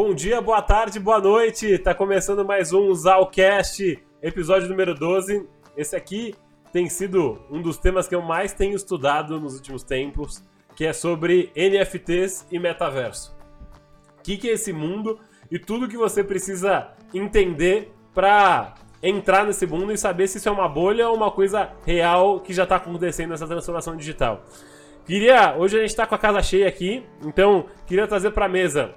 Bom dia, boa tarde, boa noite. Tá começando mais um Zalcast, episódio número 12. Esse aqui tem sido um dos temas que eu mais tenho estudado nos últimos tempos, que é sobre NFTs e metaverso. O que, que é esse mundo e tudo que você precisa entender para entrar nesse mundo e saber se isso é uma bolha ou uma coisa real que já está acontecendo nessa transformação digital. Queria, hoje a gente está com a casa cheia aqui, então queria trazer para a mesa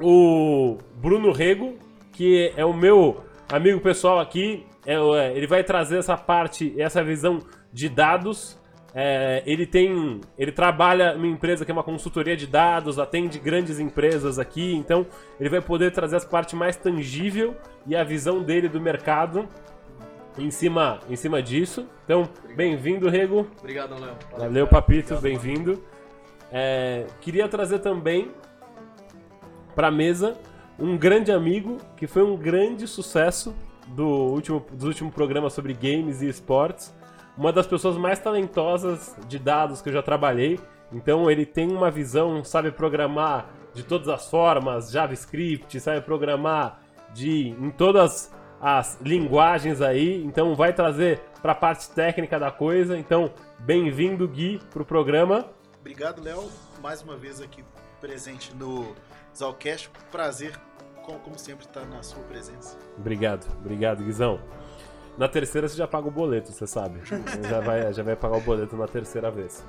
o Bruno Rego, que é o meu amigo pessoal aqui. É, é, ele vai trazer essa parte, essa visão de dados. É, ele tem, ele trabalha numa empresa que é uma consultoria de dados, atende grandes empresas aqui, então ele vai poder trazer essa parte mais tangível e a visão dele do mercado em cima, em cima disso. Então, bem-vindo, Rego. Obrigado, Léo. Valeu, Valeu Papito, bem-vindo. É, queria trazer também para mesa um grande amigo que foi um grande sucesso do último, do último programa sobre games e esportes. Uma das pessoas mais talentosas de dados que eu já trabalhei. Então ele tem uma visão, sabe programar de todas as formas, JavaScript, sabe programar de em todas as linguagens aí. Então vai trazer para a parte técnica da coisa. Então bem-vindo Gui para o programa. Obrigado Léo, mais uma vez aqui presente no Zalcast. Prazer, como, sempre, estar na sua presença. Obrigado, obrigado, Guizão. Na terceira você já paga o boleto, você sabe. já, vai, já vai pagar o boleto na terceira vez.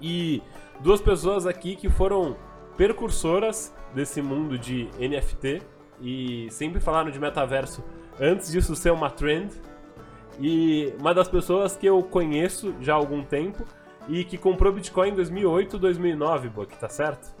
E duas pessoas aqui que foram percursoras desse mundo de NFT e sempre falaram de metaverso antes disso ser uma trend. E uma das pessoas que eu conheço já há algum tempo e que comprou Bitcoin em 2008, 2009, Buck, tá certo?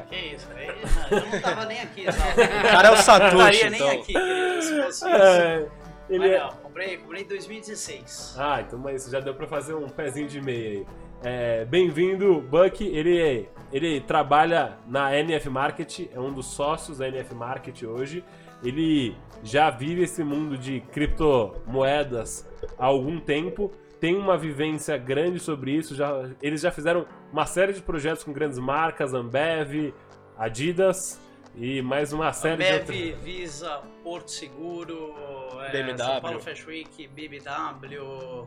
Que isso, aí, eu não tava nem aqui. Não. O cara é o Satoshi, não estaria então. nem aqui, querido, se fosse É, isso. ele Mas é... não, comprei, comprei em 2016. Ah, então mas já deu pra fazer um pezinho de meia aí. É, Bem-vindo, Buck. Ele, ele trabalha na NF Market, é um dos sócios da NF Market hoje. Ele já vive esse mundo de criptomoedas há algum tempo, tem uma vivência grande sobre isso. Já, eles já fizeram uma série de projetos com grandes marcas, Ambev, Adidas e mais uma série de Ambev, outras. Visa, Porto Seguro, é, BMW. São Paulo Fashion Week, BBW,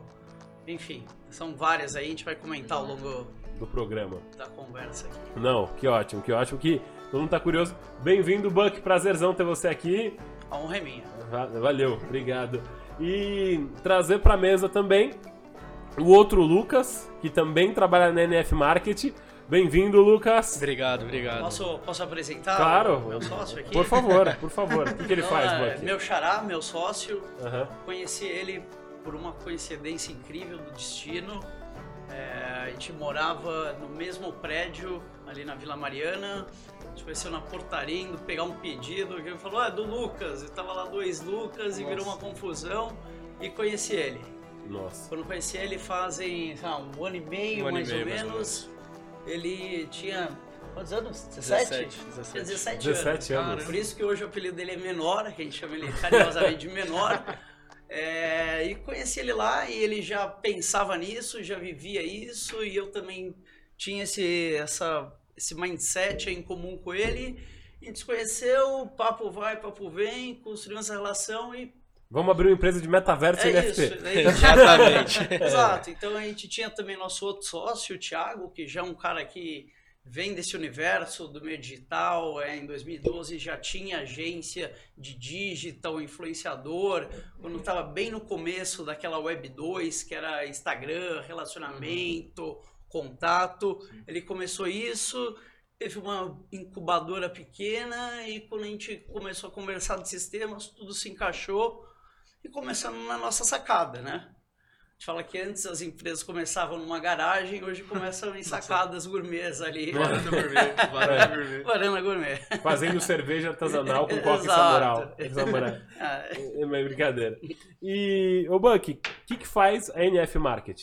enfim, são várias aí, a gente vai comentar ao longo do programa. da conversa aqui. Não, que ótimo, que ótimo que todo mundo tá curioso. Bem-vindo, Buck, prazerzão ter você aqui. A honra é minha. Va- Valeu, obrigado. E trazer pra mesa também o outro Lucas, que também trabalha na NF Market. Bem-vindo, Lucas. Obrigado, obrigado. Posso, posso apresentar Claro. o meu sócio aqui? Por favor, por favor. O que, que ele Então, faz, é, Buck? Meu xará, meu sócio, Aham. Conheci ele por uma coincidência incrível do destino. É, a gente morava no mesmo prédio ali na Vila Mariana. A gente conheceu na portaria indo pegar um pedido. Ele falou: Ah, é do Lucas. E tava lá dois Lucas e virou uma confusão. E conheci ele. Nossa. Quando conheci ele fazem sei lá, um ano e meio, Um ano e mais, meio, ou mais ou menos. Ele tinha. Quantos anos? 17, 17? 17. Tinha 17, 17 anos. anos. Por isso que hoje o apelido dele é Menor, que a gente chama ele carinhosamente de Menor. É, e conheci ele lá e ele já pensava nisso, já vivia isso, e eu também tinha esse, essa, esse mindset em comum com ele. A gente se conheceu, papo vai, papo vem, construímos essa relação e Vamos abrir uma empresa de metaverso é e NFT. isso. Daí já- Exatamente. Exato. Então a gente tinha também nosso outro sócio, o Thiago, que já é um cara que vem desse universo do meio digital. É, em 2012 já tinha agência de digital, influenciador. Quando estava bem no começo daquela Web 2, que era Instagram, relacionamento, contato. Ele começou isso. Teve uma incubadora pequena e quando a gente começou a conversar de sistemas, tudo se encaixou e começando na nossa sacada, né? A gente fala que antes as empresas começavam numa garagem, hoje começam em sacadas gourmets ali. Varanda gourmet, varanda gourmet. Varanda gourmet. Fazendo cerveja artesanal com coque samurai. samurai. Ah, É uma brincadeira. E, ô Buck, o que, que faz a NF Market?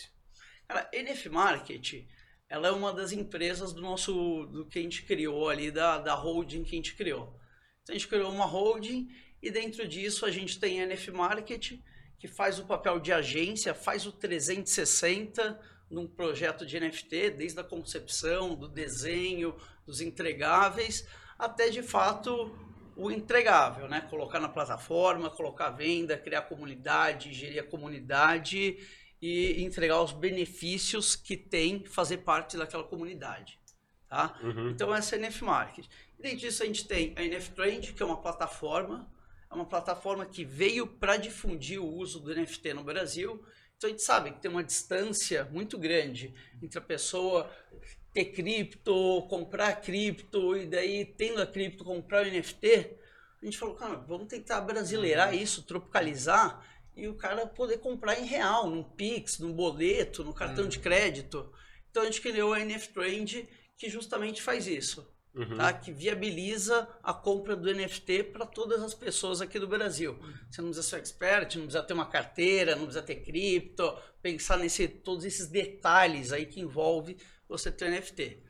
Cara, NF Market, ela é uma das empresas do nosso, do que a gente criou ali, da, da holding que a gente criou. Então a gente criou uma holding e dentro disso a gente tem a NF Market, que faz o papel de agência, faz o 360 num projeto de NFT, desde a concepção, do desenho, dos entregáveis, até de fato o entregável, né? Colocar na plataforma, colocar à venda, criar comunidade, gerir a comunidade e entregar os benefícios que tem fazer parte daquela comunidade. Tá? Uhum. Então essa é a NF Market. E dentro disso a gente tem a NF Trend, que é uma plataforma, é uma plataforma que veio para difundir o uso do NFT no Brasil. Então a gente sabe que tem uma distância muito grande entre a pessoa ter cripto, comprar cripto e daí tendo a cripto comprar o NFT. A gente falou, cara, vamos tentar brasileirar isso, tropicalizar e o cara poder comprar em real, num Pix, num boleto, no cartão de crédito. Então a gente criou a NF Trend que justamente faz isso, Uhum. tá? Que viabiliza a compra do NFT para todas as pessoas aqui do Brasil. Você não precisa ser expert, não precisa ter uma carteira, não precisa ter cripto, pensar nesse todos esses detalhes aí que envolve você ter o NFT.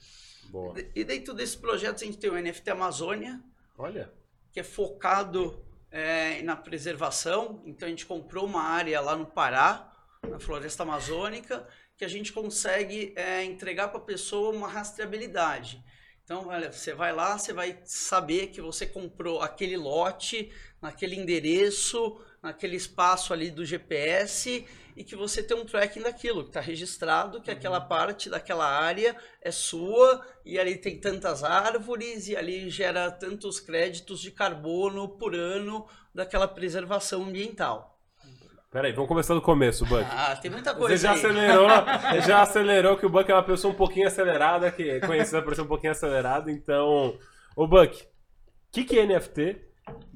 Boa. E dentro desses projetos a gente tem o NFT Amazônia, Olha. que é focado é, na preservação. Então a gente comprou uma área lá no Pará, na floresta amazônica, que a gente consegue é, entregar para a pessoa uma rastreabilidade. Então, olha, você vai lá, você vai saber que você comprou aquele lote, naquele endereço, naquele espaço ali do GPS e que você tem um tracking daquilo, que está registrado, que aquela parte daquela área é sua e ali tem tantas árvores e ali gera tantos créditos de carbono por ano daquela preservação ambiental. Peraí, vamos começar do começo, Buck. Ah, tem muita Você coisa já aí. acelerou, já acelerou que o Buck é uma pessoa um pouquinho acelerada, que é conhecida por ser um pouquinho acelerado, então. Ô Buck, o que, que é NFT?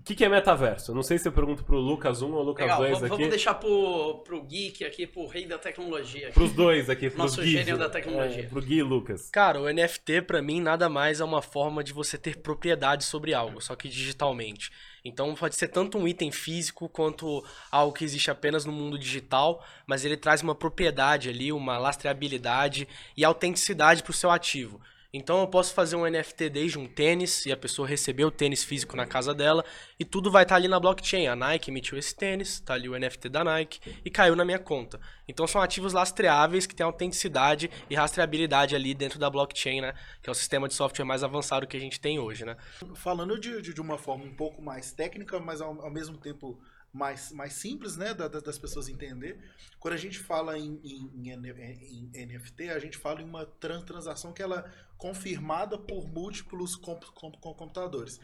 O que, que é metaverso? Eu Não sei se eu pergunto pro Lucas 1 ou Lucas Legal, 2 vamos, aqui. vamos deixar pro, pro geek aqui, pro rei da tecnologia. aqui. Pros dois aqui, pros Nosso Guis, gênio da tecnologia. É, pro Gui e Lucas. Cara, o NFT pra mim nada mais é uma forma de você ter propriedade sobre algo, só que digitalmente. Então pode ser tanto um item físico quanto algo que existe apenas no mundo digital, mas ele traz uma propriedade ali, uma lastreabilidade e autenticidade pro seu ativo. Então eu posso fazer um NFT desde um tênis e a pessoa receber o tênis físico na casa dela e tudo vai estar ali na blockchain. A Nike emitiu esse tênis, tá ali o NFT da Nike e caiu na minha conta. Então são ativos lastreáveis que têm autenticidade e rastreabilidade ali dentro da blockchain, né? Que é o sistema de software mais avançado que a gente tem hoje, né? Falando de, de, de uma forma um pouco mais técnica, mas ao, ao mesmo tempo mais, mais simples, né, da- da- das pessoas entender. Quando a gente fala em, em- em em NFT, a gente fala em uma tran- transação que ela é confirmada por múltiplos comp- comp- com- computadores.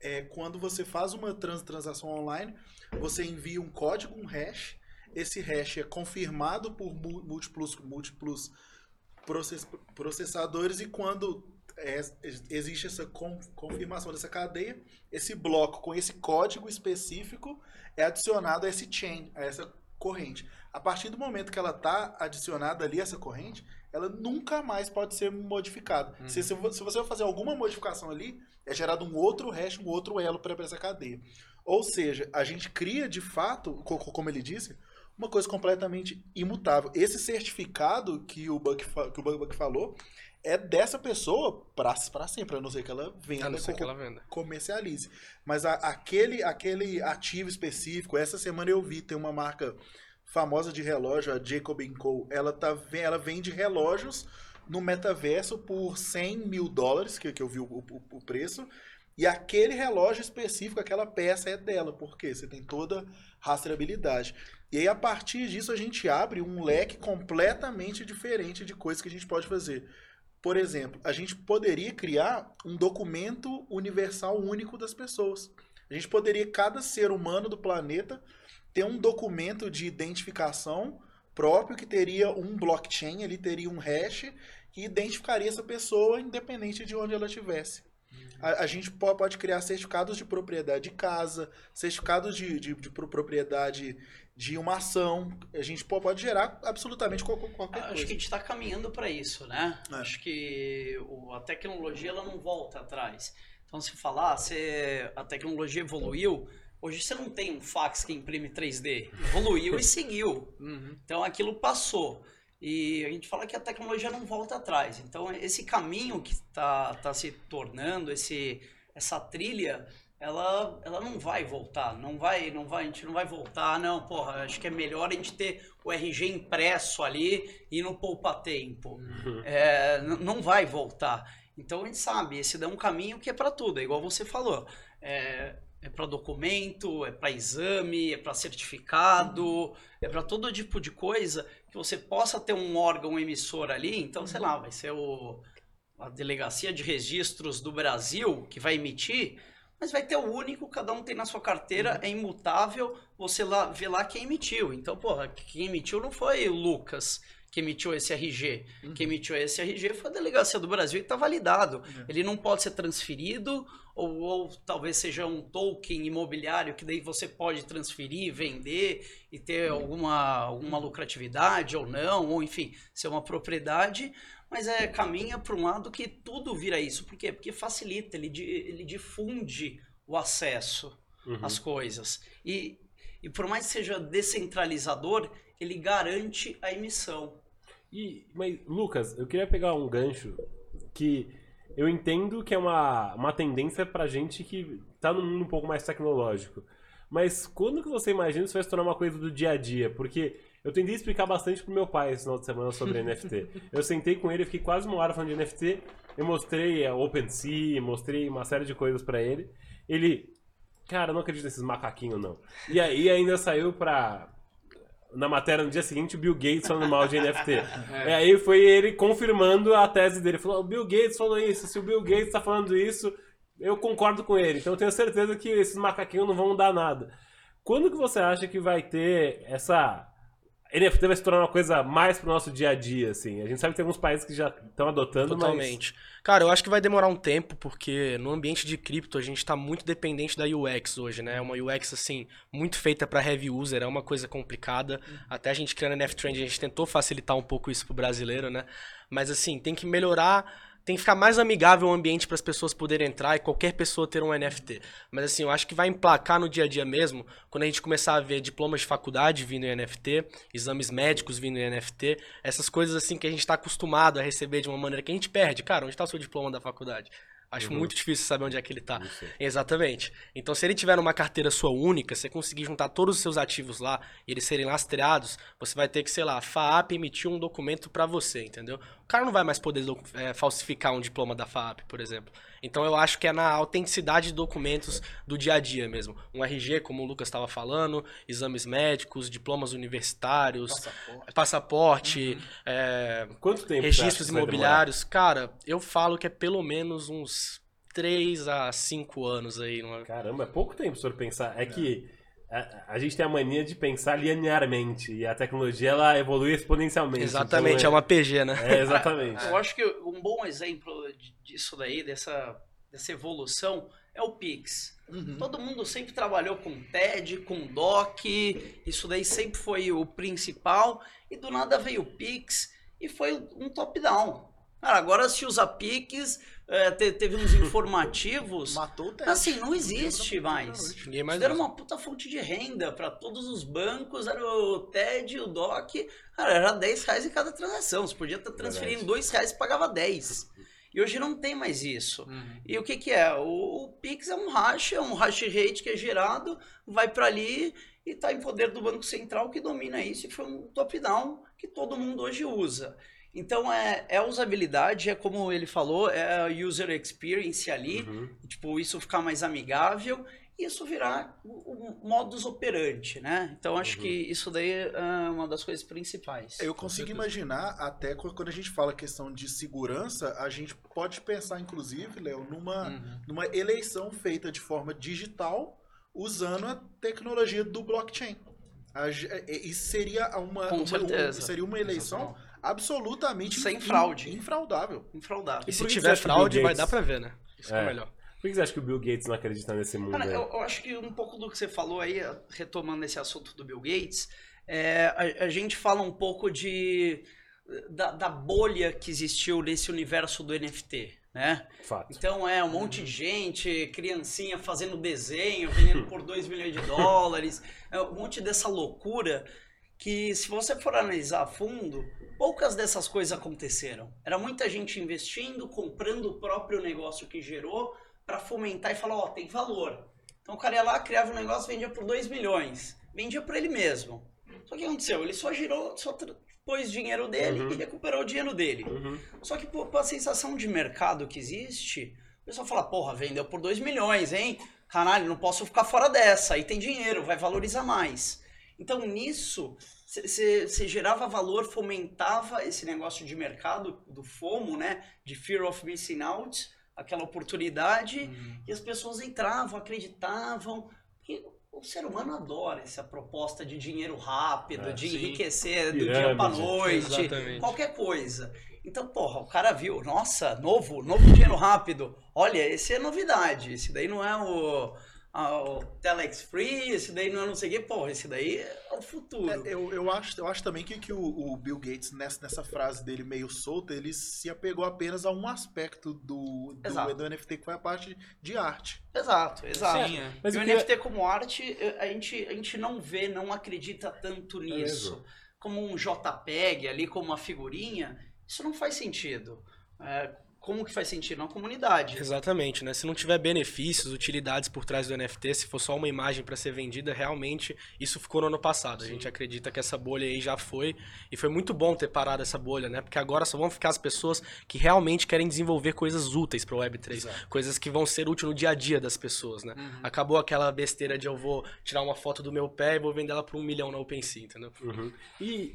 É, quando você faz uma trans- transação online, você envia um código, um hash. Esse hash é confirmado por múltiplos, múltiplos process- processadores e quando é, existe essa con- confirmação dessa cadeia, esse bloco com esse código específico é adicionado a esse chain, a essa corrente. A partir do momento que ela está adicionada ali, essa corrente, ela nunca mais pode ser modificada. Se, se vo- se você fazer alguma modificação ali, é gerado um outro hash, um outro elo para essa cadeia. Ou seja, a gente cria de fato, co- co- como ele disse, uma coisa completamente imutável. Esse certificado que o Buck, que o Buck falou é dessa pessoa para sempre, a não ser que ela venda A não ser que ela venda. comercialize. Mas a- aquele, aquele ativo específico, essa semana eu vi, tem uma marca famosa de relógio, a Jacob Co. Ela, tá, ela vende relógios no metaverso por 100 mil dólares, que, que eu vi o, o- o preço. E aquele relógio específico, aquela peça é dela, porque você tem toda rastreabilidade. E aí, a partir disso, a gente abre um leque completamente diferente de coisas que a gente pode fazer. Por exemplo, a gente poderia criar um documento universal único das pessoas. A gente poderia, cada ser humano do planeta, ter um documento de identificação próprio que teria um blockchain, ele teria um hash que identificaria essa pessoa independente de onde ela estivesse. A, a gente po- pode criar certificados de propriedade de casa, certificados de, de, de pro- propriedade de uma ação. A gente po- pode gerar absolutamente qual- qual- qualquer Acho coisa. que a gente está caminhando para isso, né? É. Acho que a tecnologia ela não volta atrás. Então, se falar, se a tecnologia evoluiu, hoje você não tem um fax que imprime 3D. Evoluiu e seguiu. Então, aquilo passou. E a gente fala que a tecnologia não volta atrás. Então, esse caminho que está tá se tornando, esse, essa trilha, ela, ela não vai voltar. Não vai, não vai, a gente não vai voltar. Não, porra, acho que é melhor a gente ter o RG impresso ali e no poupa-tempo. É, n- não vai voltar. Então a gente sabe, esse é um caminho que é para tudo, é igual você falou. É, é para documento, é para exame, é para certificado, é para todo tipo de coisa que você possa ter um órgão emissor ali. Então, sei lá, vai ser o, a Delegacia de Registros do Brasil que vai emitir, mas vai ter o único, cada um tem na sua carteira, é imutável, você lá, vê lá quem emitiu. Então, porra, quem emitiu não foi o Lucas que emitiu esse RG. Uhum. Quem emitiu esse RG foi a Delegacia do Brasil e está validado. É. Ele não pode ser transferido, ou, ou talvez seja um token imobiliário que daí você pode transferir, vender e ter alguma, alguma lucratividade ou não, ou enfim, ser uma propriedade. Mas é, caminha para um lado que tudo vira isso. Por quê? Porque facilita, ele, ele difunde o acesso Uhum. às coisas. E, e por mais que seja descentralizador, ele garante a emissão. E, mas, Lucas, eu queria pegar um gancho que eu entendo que é uma, uma tendência pra gente que tá num mundo um pouco mais tecnológico. Mas quando que você imagina isso vai se tornar uma coisa do dia a dia? Porque eu tentei explicar bastante pro meu pai esse final de semana sobre NFT. Eu sentei com ele, fiquei quase uma hora falando de NFT. Eu mostrei a OpenSea, mostrei uma série de coisas pra ele. Ele, cara, eu não acredito nesses macaquinhos, não. E aí ainda saiu pra. Na matéria no dia seguinte, o Bill Gates falando mal de NFT. É, aí foi ele confirmando a tese dele. Falou: o Bill Gates falou isso. Se o Bill Gates tá falando isso, eu concordo com ele. Então eu tenho certeza que esses macaquinhos não vão dar nada. Quando que você acha que vai ter essa. NFT vai se tornar uma coisa mais pro nosso dia a dia, assim? A gente sabe que tem alguns países que já estão adotando, Totalmente. Cara, eu acho que vai demorar um tempo, porque no ambiente de cripto a gente tá muito dependente da UX hoje, né? É uma UX, assim, muito feita para heavy user, é uma coisa complicada. Até a gente criando a NF Trend, a gente tentou facilitar um pouco isso pro brasileiro, né? Mas, assim, tem que melhorar, tem que ficar mais amigável o ambiente para as pessoas poderem entrar e qualquer pessoa ter um NFT. Mas, assim, eu acho que vai emplacar no dia a dia mesmo, quando a gente começar a ver diplomas de faculdade vindo em NFT, exames médicos vindo em NFT, essas coisas, assim, que a gente tá acostumado a receber de uma maneira que a gente perde. Cara, onde tá o seu diploma da faculdade? Acho Uhum. muito difícil saber onde é que ele tá. Sei. Exatamente. Então, se ele tiver numa carteira sua única, você conseguir juntar todos os seus ativos lá e eles serem lastreados, você vai ter que, sei lá, a FAAP emitir um documento pra você, entendeu? O cara não vai mais poder é, falsificar um diploma da FAAP, por exemplo. Então, eu acho que é na autenticidade de documentos do dia a dia mesmo. Um RG, como o Lucas estava falando, exames médicos, diplomas universitários, Passaporte. passaporte, é, Quanto tempo registros imobiliários. Cara, eu falo que é pelo menos uns 3 a 5 anos aí. Numa... Caramba, é pouco tempo se for pensar. É que a, a gente tem a mania de pensar linearmente e a tecnologia ela evolui exponencialmente. Exatamente, Então, é uma PG, né? É, exatamente. Eu acho que um bom exemplo disso daí, dessa, dessa evolução, é o Pix. Uhum. Todo mundo sempre trabalhou com TED, com DOC, isso daí sempre foi o principal, e do nada veio o Pix e foi um top-down. Cara, agora se usa Pix, é, te- teve uns informativos. Matou o teste. Assim, não existe mais. Ninguém mais era uma puta fonte de renda para todos os bancos, era o TED, o DOC, cara, era 10 reais em cada transação. Você podia estar transferindo Verdade. 2 reais e pagava 10. E hoje não tem mais isso. Uhum. E o que, que é? O, o Pix é um hash, é um hash rate que é gerado, vai para ali e está em poder do Banco Central que domina isso e foi um top-down que todo mundo hoje usa. Então é, é a usabilidade, é como ele falou, é a user experience ali, Uhum. tipo, isso ficar mais amigável e isso virar o, o modus operandi, né? Então acho Uhum. que isso daí é uma das coisas principais. Eu consigo imaginar, até qu- quando a gente fala questão de segurança, a gente pode pensar, inclusive, Léo, numa, Uhum. numa eleição feita de forma digital, usando a tecnologia do blockchain. A Isso seria uma, Com uma- certeza. um- seria uma eleição absolutamente Sem in- fraude. infraudável. Infraudável. E se tiver fraude, vai dar pra ver, né? Isso é É. melhor. Por que você acha que o Bill Gates não acredita nesse mundo? Cara, eu, eu acho que um pouco do que você falou aí, retomando esse assunto do Bill Gates, é, a, a gente fala um pouco de da, da bolha que existiu nesse universo do NFT, né? Fato. Então é um monte de gente, criancinha fazendo desenho, vendendo por 2 milhões de dólares, é um monte dessa loucura que se você for analisar a fundo, poucas dessas coisas aconteceram. Era muita gente investindo, comprando o próprio negócio que gerou para fomentar e falar, ó, tem valor. Então o cara ia lá, criava um negócio, vendia por 2 milhões. Vendia para ele mesmo. Só que o que aconteceu? Ele só girou, só pôs dinheiro dele Uhum. e recuperou o dinheiro dele. Uhum. Só que pô, a sensação de mercado que existe, o pessoal fala, porra, vendeu por 2 milhões, hein? Caralho, não posso ficar fora dessa. Aí tem dinheiro, vai valorizar mais. Então nisso, você gerava valor, fomentava esse negócio de mercado, do FOMO, né? De Fear of Missing Out, aquela oportunidade, e as pessoas entravam, acreditavam. Porque o ser humano adora essa proposta de dinheiro rápido, É, de sim. enriquecer do Pirâmide. dia pra noite, Exatamente. qualquer coisa. Então, porra, o cara viu, nossa, novo, novo dinheiro rápido. Olha, esse é novidade. Esse daí não é o, a- o Telex Free, esse daí não é não sei o quê. Porra, esse daí é o futuro. É, eu, eu, acho, eu acho também que, que o, o Bill Gates, nessa, nessa frase dele meio solta, ele se apegou apenas a um aspecto do, do, do NFT, que foi a parte de arte. Exato, exato. Sim, é. Mas e o queria- NFT como arte, a gente, a gente não vê, não acredita tanto nisso. mesmo? como um JPEG ali, como uma figurinha, isso não faz sentido. É, como que faz sentido na comunidade? Exatamente, né? Se não tiver benefícios, utilidades por trás do NFT, se for só uma imagem para ser vendida, realmente isso ficou no ano passado. A gente acredita que essa bolha aí já foi e foi muito bom ter parado essa bolha, né? Porque agora só vão ficar as pessoas que realmente querem desenvolver coisas úteis para o Web3, coisas que vão ser úteis no dia a dia das pessoas, né? Acabou aquela besteira de eu vou tirar uma foto do meu pé e vou vender ela por um milhão na OpenSea, entendeu? Uhum. E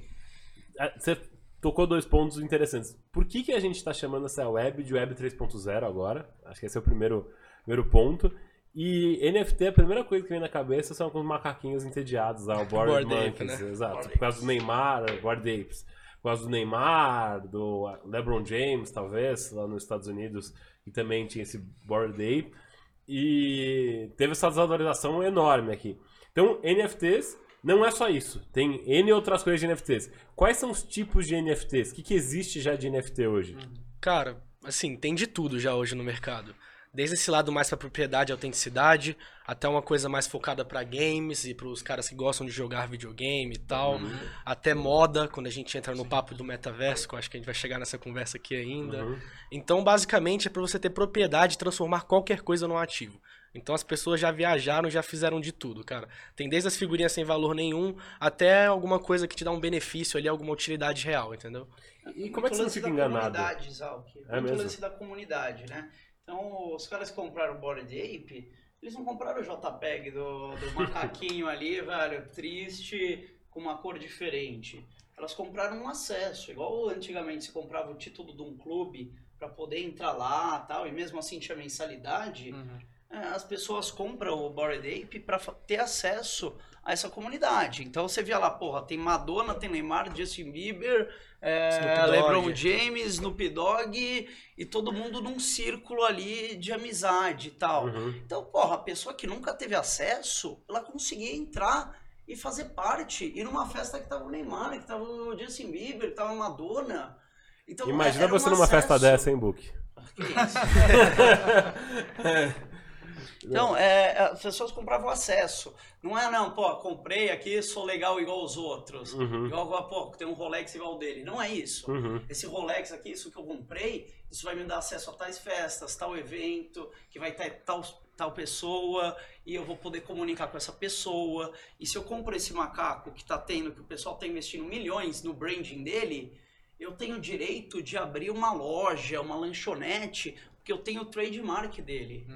ah, você tocou dois pontos interessantes. Por que, que a gente está chamando essa web de Web 3.0 agora? Acho que esse é o primeiro, primeiro ponto. E NFT, a primeira coisa que vem na cabeça são alguns macaquinhos entediados lá, o Bored, Bored Ape, Monkeys, né? exato. Bored por causa do Neymar, Bored Apes. Por causa do Neymar, do LeBron James, talvez, lá nos Estados Unidos, que também tinha esse Bored Ape. E teve essa desvalorização enorme aqui. Então, NFTs não é só isso. Tem N outras coisas de NFTs. Quais são os tipos de NFTs? O que, que existe já de NFT hoje? Cara, assim, tem de tudo já hoje no mercado. Desde esse lado mais pra propriedade e autenticidade, até uma coisa mais focada pra games e pros caras que gostam de jogar videogame e tal. Até moda, quando a gente entra no papo do metaverso, que eu acho que a gente vai chegar nessa conversa aqui ainda. Uhum. Então, basicamente, é pra você ter propriedade e transformar qualquer coisa num ativo. Então as pessoas já viajaram, já fizeram de tudo, cara. Tem desde as figurinhas sem valor nenhum, até alguma coisa que te dá um benefício ali, alguma utilidade real, entendeu? E como é que você não lance fica da enganado? comunidade, Zalk. É mesmo? lance da comunidade, né? Então, os caras que compraram o Bored Ape, eles não compraram o JPEG do, do macaquinho ali, velho, triste, com uma cor diferente. Elas compraram um acesso, igual antigamente se comprava o título de um clube para poder entrar lá tal, e mesmo assim tinha mensalidade. É, as pessoas compram o Bored Ape para ter acesso a essa comunidade. Então você via lá, porra, tem Madonna, tem Neymar, Justin Bieber, é. LeBron James, Snoop Dogg e todo mundo num círculo ali de amizade e tal. Uhum. Então, porra, a pessoa que nunca teve acesso, ela conseguia entrar e fazer parte. Ir numa festa que tava o Neymar, que tava o Justin Bieber, que tava a Madonna. Então, Imagina era um você numa festa acesso. dessa, hein, Book? Que isso? Então, é, as pessoas compravam acesso. Não é, não, pô, comprei aqui, sou legal igual os outros. Uhum. Igual, pô, tem um Rolex igual dele. Não é isso. Uhum. Esse Rolex aqui, isso que eu comprei, isso vai me dar acesso a tais festas, tal evento, que vai ter tal, tal pessoa, e eu vou poder comunicar com essa pessoa. E se eu compro esse macaco que tá tendo, que o pessoal tá investindo milhões no branding dele, eu tenho direito de abrir uma loja, uma lanchonete, porque eu tenho o trademark dele.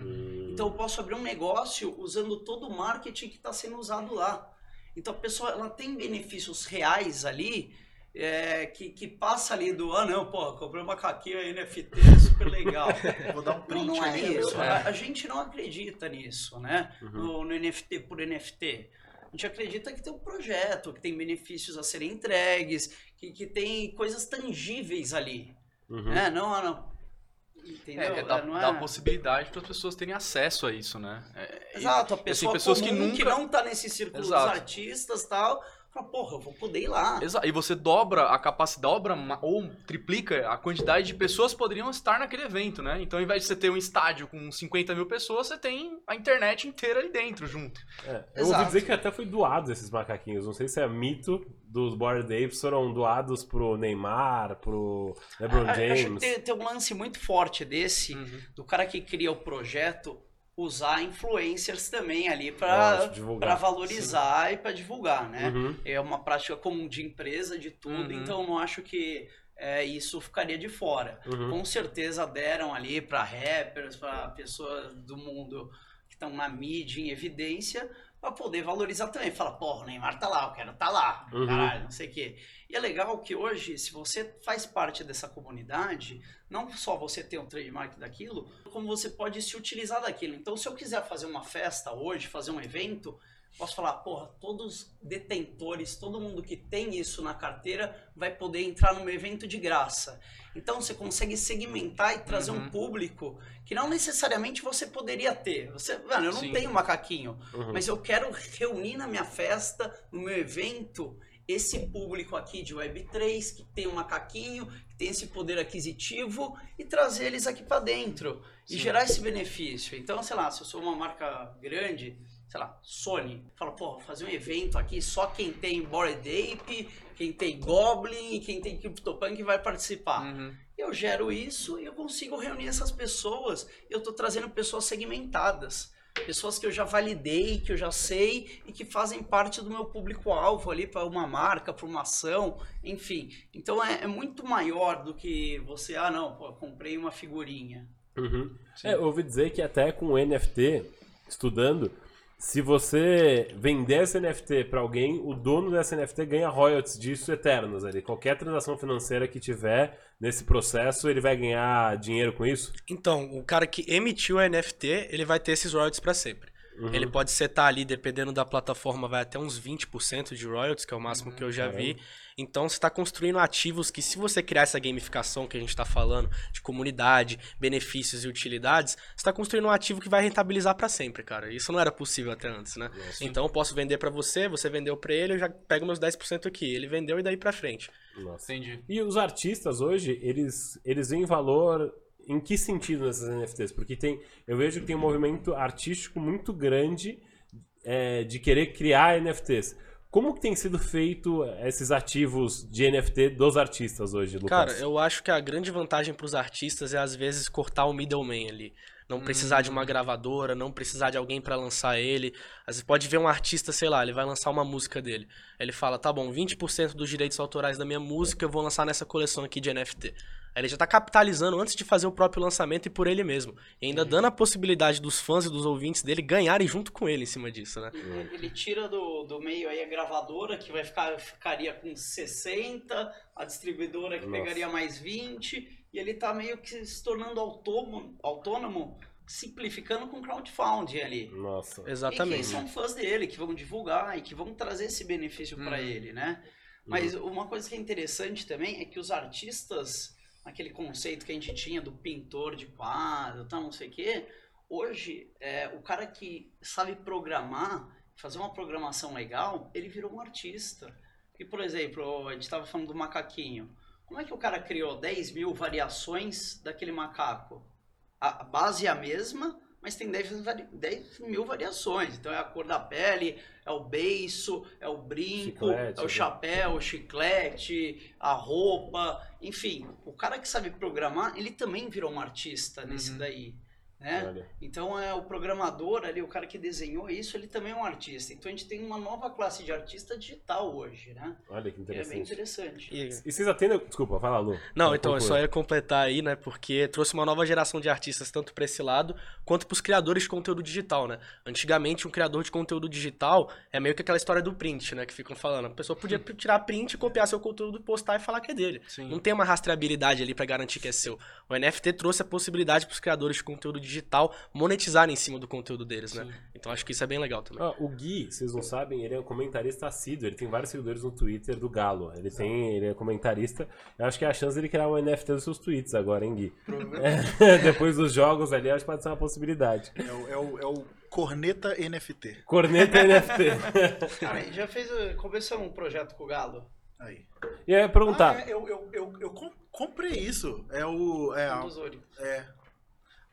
Então eu posso abrir um negócio usando todo o marketing que está sendo usado lá. Então a pessoa ela tem benefícios reais ali é, que, que passa ali do ah não, pô, comprei um macaquinho NFT, super legal. Vou dar um Não, print não é ali. isso. meu. A, a gente não acredita nisso, né? Uhum. No, no NFT por NFT. A gente acredita que tem um projeto, que tem benefícios a serem entregues, que, que tem coisas tangíveis ali. Uhum. Né? Não, ah, não. Entendeu? É, é, dá a possibilidade para as pessoas terem acesso a isso, né? É, Exato, a assim, pessoa pessoas que comum que, nunca- não tá nesse círculo Exato. dos artistas e tal, fala, porra, eu vou poder ir lá. Exa- E você dobra a capacidade, dobra ma- ou triplica a quantidade de pessoas que poderiam estar naquele evento, né? Então, ao invés de você ter um estádio com 50 mil pessoas, você tem a internet inteira ali dentro, junto. É, eu ouvi Exato. dizer que até foi doado esses macaquinhos. Não sei se é mito dos Bored Apes foram doados pro Neymar, pro LeBron A- Acho que James. tem, tem um lance muito forte desse, Uhum. do cara que cria o projeto, usar influencers também ali para valorizar e para divulgar, né? Uhum. É uma prática comum de empresa, de tudo, Uhum. então eu não acho que é, isso ficaria de fora. Uhum. Com certeza deram ali para rappers, para pessoas do mundo que estão na mídia em evidência, para poder valorizar também. Fala, porra, o Neymar tá lá, eu quero tá lá, Uhum. caralho, não sei o quê. E é legal que hoje, se você faz parte dessa comunidade, não só você tem o trademark daquilo, como você pode se utilizar daquilo. Então, se eu quiser fazer uma festa hoje, fazer um evento, posso falar, porra, todos os detentores, todo mundo que tem isso na carteira vai poder entrar no meu evento de graça. Então você consegue segmentar e trazer um Uhum. público que não necessariamente você poderia ter. Você, mano, eu não Sim. tenho macaquinho, Uhum. mas eu quero reunir na minha festa, no meu evento, esse público aqui de Web3 que tem um macaquinho, que tem esse poder aquisitivo e trazer eles aqui para dentro e Sim. gerar esse benefício. Então, sei lá, se eu sou uma marca grande, sei lá, Sony, fala, pô, vou fazer um evento aqui, só quem tem Bored Ape, quem tem Goblin quem tem CryptoPunk vai participar. Uhum. Eu gero isso e eu consigo reunir essas pessoas. Eu tô trazendo pessoas segmentadas. Pessoas que eu já validei, que eu já sei e que fazem parte do meu público-alvo ali para uma marca, para uma ação, enfim. Então é, é muito maior do que você, ah não, pô, eu comprei uma figurinha. Uhum. É, eu ouvi dizer que até com o NFT, estudando, se você vender esse NFT para alguém, o dono dessa NFT ganha royalties disso eternos ali. Qualquer transação financeira que tiver nesse processo, ele vai ganhar dinheiro com isso? Então, o cara que emitiu a NFT, ele vai ter esses royalties pra sempre. Uhum. Ele pode setar ali, dependendo da plataforma, vai até uns 20% de royalties, que é o máximo que eu já vi. Então você está construindo ativos que, se você criar essa gamificação que a gente está falando, de comunidade, benefícios e utilidades, você está construindo um ativo que vai rentabilizar para sempre, cara. Isso não era possível até antes, né? Então eu posso vender para você, você vendeu para ele, eu já pego meus 10% aqui. Ele vendeu e daí para frente. Nossa. Entendi. E os artistas hoje, eles, eles veem valor em que sentido nessas NFTs? Porque tem, eu vejo que tem um movimento artístico muito grande é, de querer criar NFTs. Como que tem sido feito esses ativos de NFT dos artistas hoje, Lucas? Cara, eu acho que a grande vantagem para os artistas é às vezes cortar o middleman ali. Não precisar de uma gravadora, não precisar de alguém para lançar ele. Vezes pode ver um artista, sei lá, ele vai lançar uma música dele. Ele fala, tá bom, 20% dos direitos autorais da minha música eu vou lançar nessa coleção aqui de NFT. Aí ele já tá capitalizando antes de fazer o próprio lançamento e por ele mesmo. E ainda dando a possibilidade dos fãs e dos ouvintes dele ganharem junto com ele em cima disso, né? Ele, ele tira do, do meio aí a gravadora, que vai ficar, ficaria com 60, a distribuidora que Nossa. pegaria mais 20, e ele tá meio que se tornando autônomo, autônomo simplificando com crowdfunding ali. Nossa. E que Exatamente. são fãs dele, que vão divulgar e que vão trazer esse benefício Uhum. para ele, né? Mas uma coisa que é interessante também é que os artistas, aquele conceito que a gente tinha do pintor de quadro, tal, não sei o quê, hoje é, o cara que sabe programar, fazer uma programação legal, ele virou um artista. E, por exemplo, a gente estava falando do macaquinho. Como é que o cara criou 10 mil variações daquele macaco? A a base é a mesma, mas tem 10, vari- 10 mil variações. Então é a cor da pele, é o beiço, é o brinco, Chiclete, é o né? chapéu, o chiclete, a roupa, enfim. O cara que sabe programar, ele também virou um artista nesse Uhum. daí. Né? Olha. Então é o programador ali, o cara que desenhou isso, ele também é um artista. Então a gente tem uma nova classe de artista digital hoje, né? Olha que E é bem interessante. interessante. E- E vocês atendem. Desculpa, fala, Lu. Não, Vai então, eu concluir. só ia completar aí, né? Porque trouxe uma nova geração de artistas, tanto pra esse lado, quanto pros criadores de conteúdo digital, né? Antigamente, um criador de conteúdo digital é meio que aquela história do print, né? Que ficam falando. A pessoa podia tirar print, copiar seu conteúdo, postar e falar que é dele. Sim. Não tem uma rastreabilidade ali pra garantir que é seu. O NFT trouxe a possibilidade pros criadores de conteúdo digital monetizarem em cima do conteúdo deles, né? Então acho que isso é bem legal também. Ah, o Gui, vocês não sabem, ele é um comentarista assíduo. Ele tem vários seguidores no Twitter do Galo. Ele tem, ele é comentarista. Eu acho que é a chance dele criar um NFT dos seus tweets agora, hein, Gui? É, depois dos jogos ali, acho que pode ser uma possibilidade. É o, é o- é o Corneta NFT. Corneta NFT. Cara, já fez, eh, começou um projeto com o Galo. Aí. E aí, perguntar. Ah, é, eu, eu, eu, eu com- comprei isso. É o. É, Um dos é.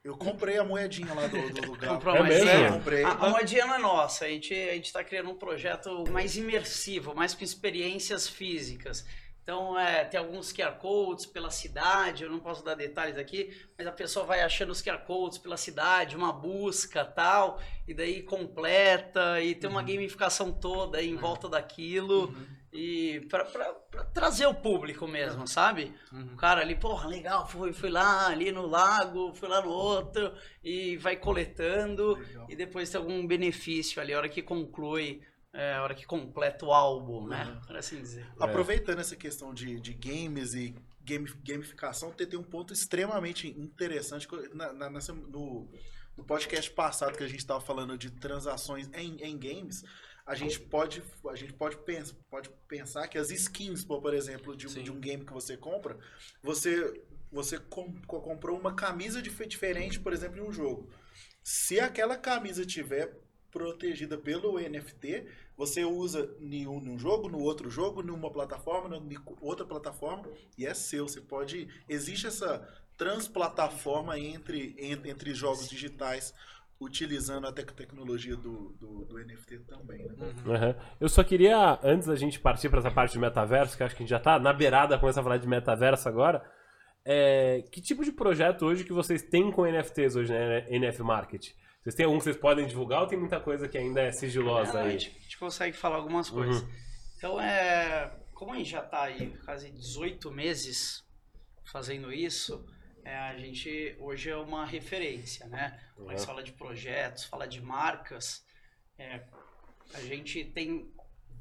Eu comprei a moedinha lá do, do. Comprou É mesmo? comprei. A, a moedinha não é nossa, a gente, a gente tá criando um projeto mais imersivo, mais com experiências físicas. Então, é, tem alguns QR Codes pela cidade, eu não posso dar detalhes aqui, mas a pessoa vai achando os QR Codes pela cidade, uma busca tal, e daí completa, e tem uma gamificação toda em volta daquilo, e pra, pra- pra trazer o público mesmo, sabe? O cara ali, porra, legal, fui, fui lá ali no lago, fui lá no outro, e vai coletando, Legal. e depois tem algum benefício ali, a hora que conclui, é, a hora que completa o álbum, né? Por assim dizer. Aproveitando essa questão de, de games e game- gamificação, tem, tem um ponto extremamente interessante na, na- nessa- no, no podcast passado que a gente estava falando de transações em, em games. A gente pode, a gente pode, pens, pode pensar que as skins, por exemplo, de um, de um game que você compra, você, você com- co- comprou uma camisa dif- diferente, por exemplo, em um jogo. Se aquela camisa tiver protegida pelo NFT, você usa em um, num jogo, no outro jogo, numa plataforma, em outra plataforma, e é seu. Você pode. Existe essa transplataforma entre, entre, entre jogos digitais, utilizando a tec- tecnologia do, do, do NFT também. Né? Aham. Eu só queria, antes da gente partir para essa parte de metaverso, que acho que a gente já tá na beirada, começar a falar de metaverso agora. é, que tipo de projeto hoje que vocês têm com NFTs hoje na NF Market? Vocês têm algum que vocês podem divulgar ou tem muita coisa que ainda é sigilosa É, não, a, aí? gente, a gente consegue falar algumas coisas. Então, é, como a gente já está aí quase 18 meses fazendo isso, é, a gente hoje é uma referência, né? Quando a gente Uhum. fala de projetos, fala de marcas, é, a gente tem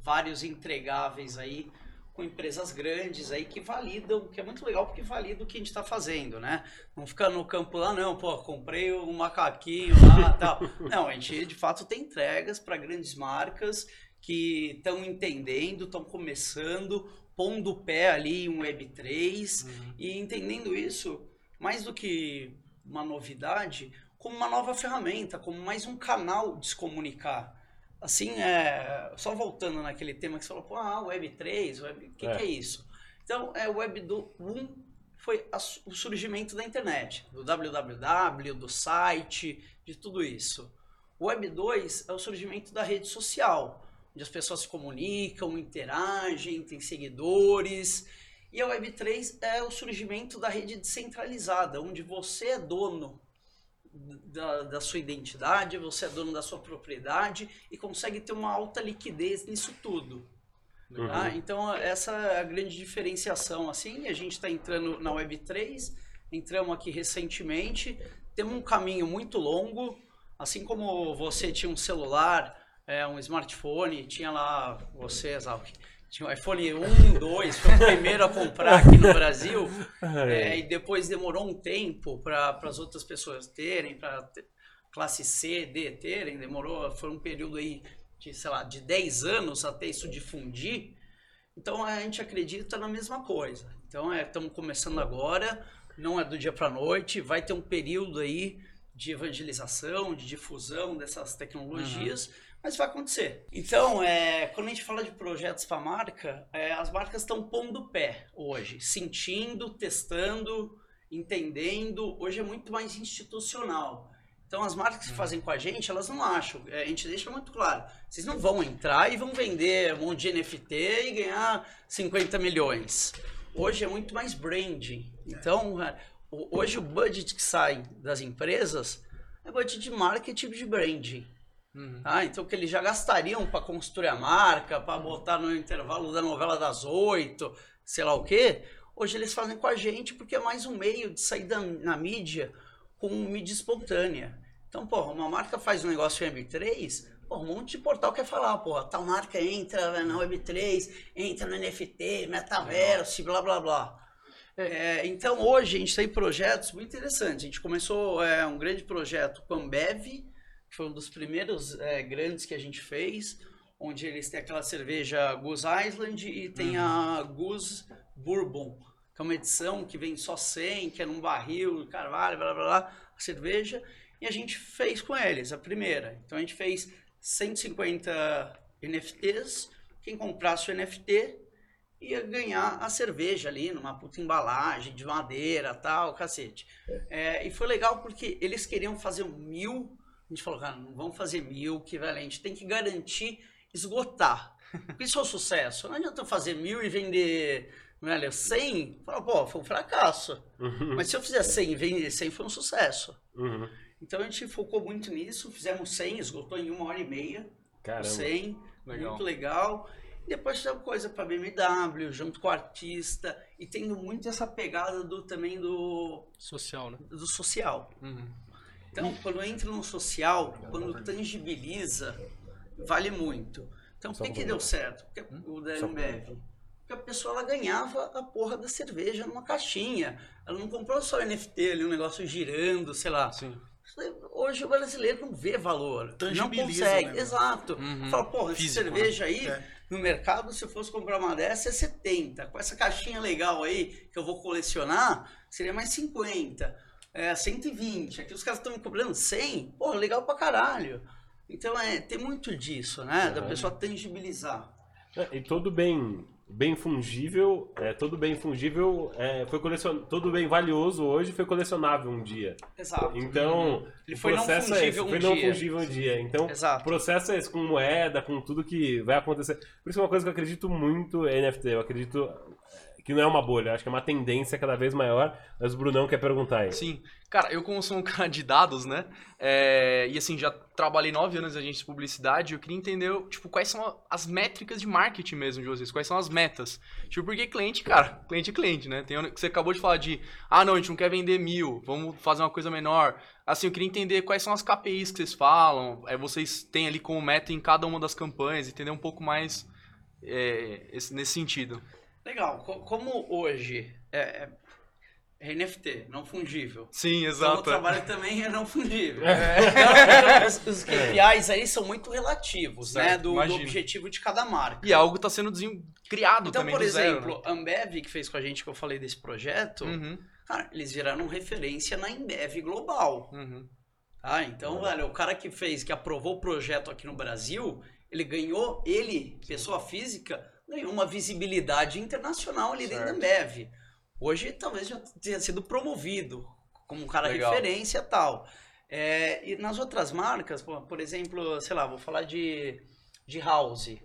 vários entregáveis aí com empresas grandes aí que validam, que é muito legal porque valida o que a gente está fazendo, né? Não fica no campo lá, não, pô, comprei um macaquinho lá tal. Não, a gente de fato tem entregas para grandes marcas que estão entendendo, estão começando, pondo o pé ali em um Web3 e entendendo isso mais do que uma novidade, como uma nova ferramenta, como mais um canal de se comunicar. Assim, é, só voltando naquele tema que você falou, pô, ah, Web3, Web, o que, É. que é isso? Então, é, o Web do 1 foi a o surgimento da internet, do www, do site, de tudo isso. O Web 2 é o surgimento da rede social, onde as pessoas se comunicam, interagem, têm seguidores. E a Web 3 é o surgimento da rede descentralizada, onde você é dono da, da sua identidade, você é dono da sua propriedade e consegue ter uma alta liquidez nisso tudo. tá? Então, essa é a grande diferenciação. Assim, a gente está entrando na Web3, entramos aqui recentemente, temos um caminho muito longo, assim como você tinha um celular, é, um smartphone, tinha lá você, Exalc, tinha o iPhone 1, 2, foi o primeiro a comprar aqui no Brasil, é, e depois demorou um tempo para as outras pessoas terem, para classe C, D terem, demorou, foi um período aí de, sei lá, de 10 anos até isso difundir. Então a gente acredita na mesma coisa. Então estamos começando agora, não é do dia para noite, vai ter um período aí de evangelização, de difusão dessas tecnologias, mas vai acontecer. Então, é, quando a gente fala de projetos para marca, é, as marcas estão pondo o pé hoje, sentindo, testando, entendendo. Hoje é muito mais institucional. Então, as marcas que fazem com a gente, elas não acham. é, A gente deixa muito claro. Vocês não vão entrar e vão vender um monte de NFT e ganhar 50 milhões. Hoje é muito mais branding. Então, é, hoje o budget que sai das empresas é budget de marketing e de branding. Tá? Então, que eles já gastariam para construir a marca, para botar no intervalo da novela das oito, sei lá o quê. Hoje eles fazem com a gente porque é mais um meio de sair da- na mídia com mídia espontânea. Então, porra, uma marca faz um negócio em Web3, porra, um monte de portal quer falar, porra, tal marca entra na Web3, entra no NFT, metaverso, blá blá blá. É, então, hoje a gente tem projetos muito interessantes. A gente começou é, um grande projeto com a Ambev, foi um dos primeiros é, grandes que a gente fez, onde eles têm aquela cerveja Goose Island e tem a Goose Bourbon, que é uma edição que vem só 100, que é num barril, carvalho, blá blá blá, a cerveja. E a gente fez com eles, a primeira. Então a gente fez 150 NFTs. Quem comprasse o NFT ia ganhar a cerveja ali numa puta embalagem de madeira tal, cacete. É, e foi legal porque eles queriam fazer mil. A gente falou, cara, não vamos fazer mil, que velho, a gente tem que garantir esgotar. Isso é o sucesso. Não adianta eu fazer mil e vender Velho, 100, fala, pô, foi um fracasso. Uhum. Mas se eu fizer 100 e vender 100, foi um sucesso. Uhum. Então a gente focou muito nisso, fizemos 100, esgotou em uma hora e meia. Caramba. 100, Legal. muito legal. E depois fizemos coisa para BMW, junto com o artista, e tendo muito essa pegada do também do, Social, né? do social. Uhum. Então, quando entra no social, quando tangibiliza, vale muito. Então, por que, que deu certo? Porque o da Ambev. Porque a pessoa ela ganhava a porra da cerveja numa caixinha. Ela não comprou só NFT ali, um negócio girando, sei lá. Sim. Hoje o brasileiro não vê valor. Não Tangibiliza, consegue. né? Exato. Uhum. Fala, porra, essa Físico, cerveja aí, É. no mercado, se eu fosse comprar uma dessa, é 70. Com essa caixinha legal aí, que eu vou colecionar, seria mais 50. É, 120. Aqui os caras estão me cobrando 100. Pô, legal pra caralho. Então, é, tem muito disso, né? Da Uhum. pessoa tangibilizar. É, E todo bem, bem fungível, é, todo bem fungível é, foi colecion... todo bem valioso hoje foi colecionável um dia. Exato. Então, Ele o foi não processo é esse, fungível um foi não dia. fungível um dia. Então, Exato. o processo é esse, com moeda, com tudo que vai acontecer. Por isso é uma coisa que eu acredito muito é NFT. Eu acredito que não é uma bolha, acho que é uma tendência cada vez maior. Mas o Brunão quer perguntar aí. Sim. Cara, eu como sou um cara de dados, né? é, e assim, já trabalhei nove anos em agência de publicidade, eu queria entender, tipo, quais são as métricas de marketing mesmo de vocês, quais são as metas. Tipo, porque cliente, cara, cliente é cliente, né? Tem, você acabou de falar de, ah, não, a gente não quer vender mil, vamos fazer uma coisa menor. Assim, eu queria entender quais são as KPIs que vocês falam, é, vocês têm ali como meta em cada uma das campanhas, entender um pouco mais é, esse- nesse sentido. Legal. Co- Como hoje é, é NFT, não fungível. Sim, Então, o exato. trabalho também é não fungível. Então, então, os, os KPIs aí são muito relativos, né? Certo, Do, do imagino. objetivo de cada marca. E algo está sendo criado Então, também por do zero, exemplo, a Ambev, que fez com a gente, que eu falei desse projeto, né? Uhum, cara, eles viraram referência na Ambev global. uhum. Tá? Então, velho, o cara que fez, que aprovou o projeto aqui no Brasil, ele ganhou, ele, pessoa física, ganhou uma visibilidade internacional ali dentro da Certo. Ambev. Hoje talvez já tenha sido promovido como um cara Legal. referência e tal. É, e nas outras marcas, pô, por exemplo, sei lá, vou falar de, de House.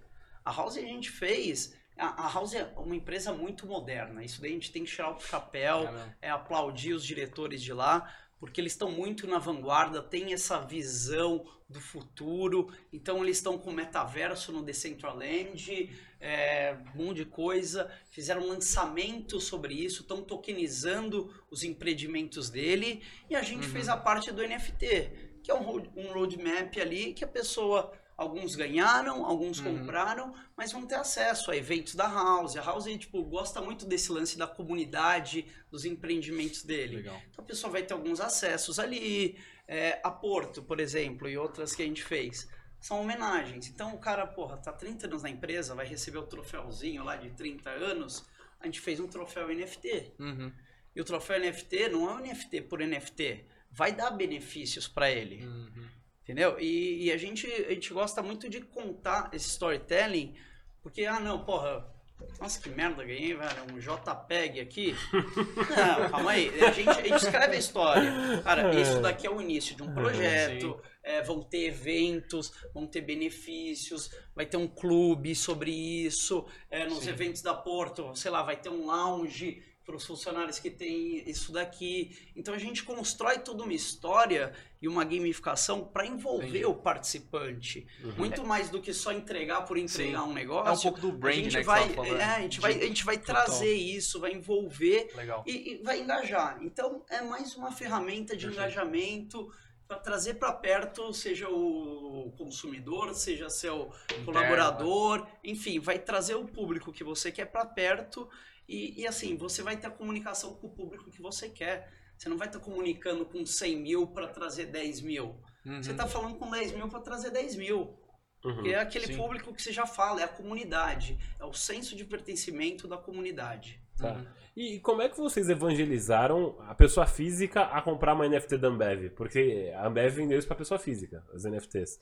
A House a gente fez. A, a House é uma empresa muito moderna. Isso daí a gente tem que tirar o chapéu É é aplaudir os diretores de lá, porque eles estão muito na vanguarda, têm essa visão do futuro, então eles estão com metaverso no Decentraland, é, um monte de coisa, fizeram um lançamento sobre isso, estão tokenizando os empreendimentos dele, e a gente Uhum. fez a parte do NFT, que é um, um roadmap ali que a pessoa... Alguns ganharam, alguns Uhum. compraram, mas vão ter acesso a eventos da House. A House, tipo, gosta muito desse lance da comunidade, dos empreendimentos dele. Legal. Então a pessoa vai ter alguns acessos ali. É, a Porto, por exemplo, e outras que a gente fez. São homenagens. Então o cara, porra, tá 30 anos na empresa, vai receber o troféuzinho lá de 30 anos. A gente fez um troféu NFT. Uhum, E o troféu NFT não é um NFT por NFT. Vai dar benefícios para ele. uhum. Entendeu? E, e a, gente, a gente gosta muito de contar esse storytelling, porque, ah, não, porra, nossa, que merda, ganhei, velho, um JPEG aqui. Não, calma aí, a gente, a gente escreve a história. Cara, isso daqui é o início de um projeto, é, vão ter eventos, vão ter benefícios, vai ter um clube sobre isso, é, nos Sim. eventos da Porto, sei lá, vai ter um lounge para os funcionários que tem isso daqui. Então a gente constrói toda uma história e uma gamificação para envolver Entendi. o participante. Muito mais do que só entregar por entregar Sim. um negócio. É um pouco do a brand, gente né, que vai, falando. é, a gente vai, a gente vai Total. trazer isso, vai envolver e, e vai engajar. Então é mais uma ferramenta de Perfeito. engajamento para trazer para perto, seja o consumidor, seja seu Interno, colaborador, enfim, vai trazer o público que você quer para perto e, e, assim, você vai ter a comunicação com o público que você quer. Você não vai estar comunicando com 100 mil para trazer 10 mil. Uhum. Você está falando com 10 mil para trazer 10 mil. Uhum. É aquele sim. público que você já fala, é a comunidade. É o senso de pertencimento da comunidade. Tá. Uhum. E como é que vocês evangelizaram a pessoa física a comprar uma NFT da Ambev? Porque a Ambev vendeu isso pra pessoa física, as NFTs.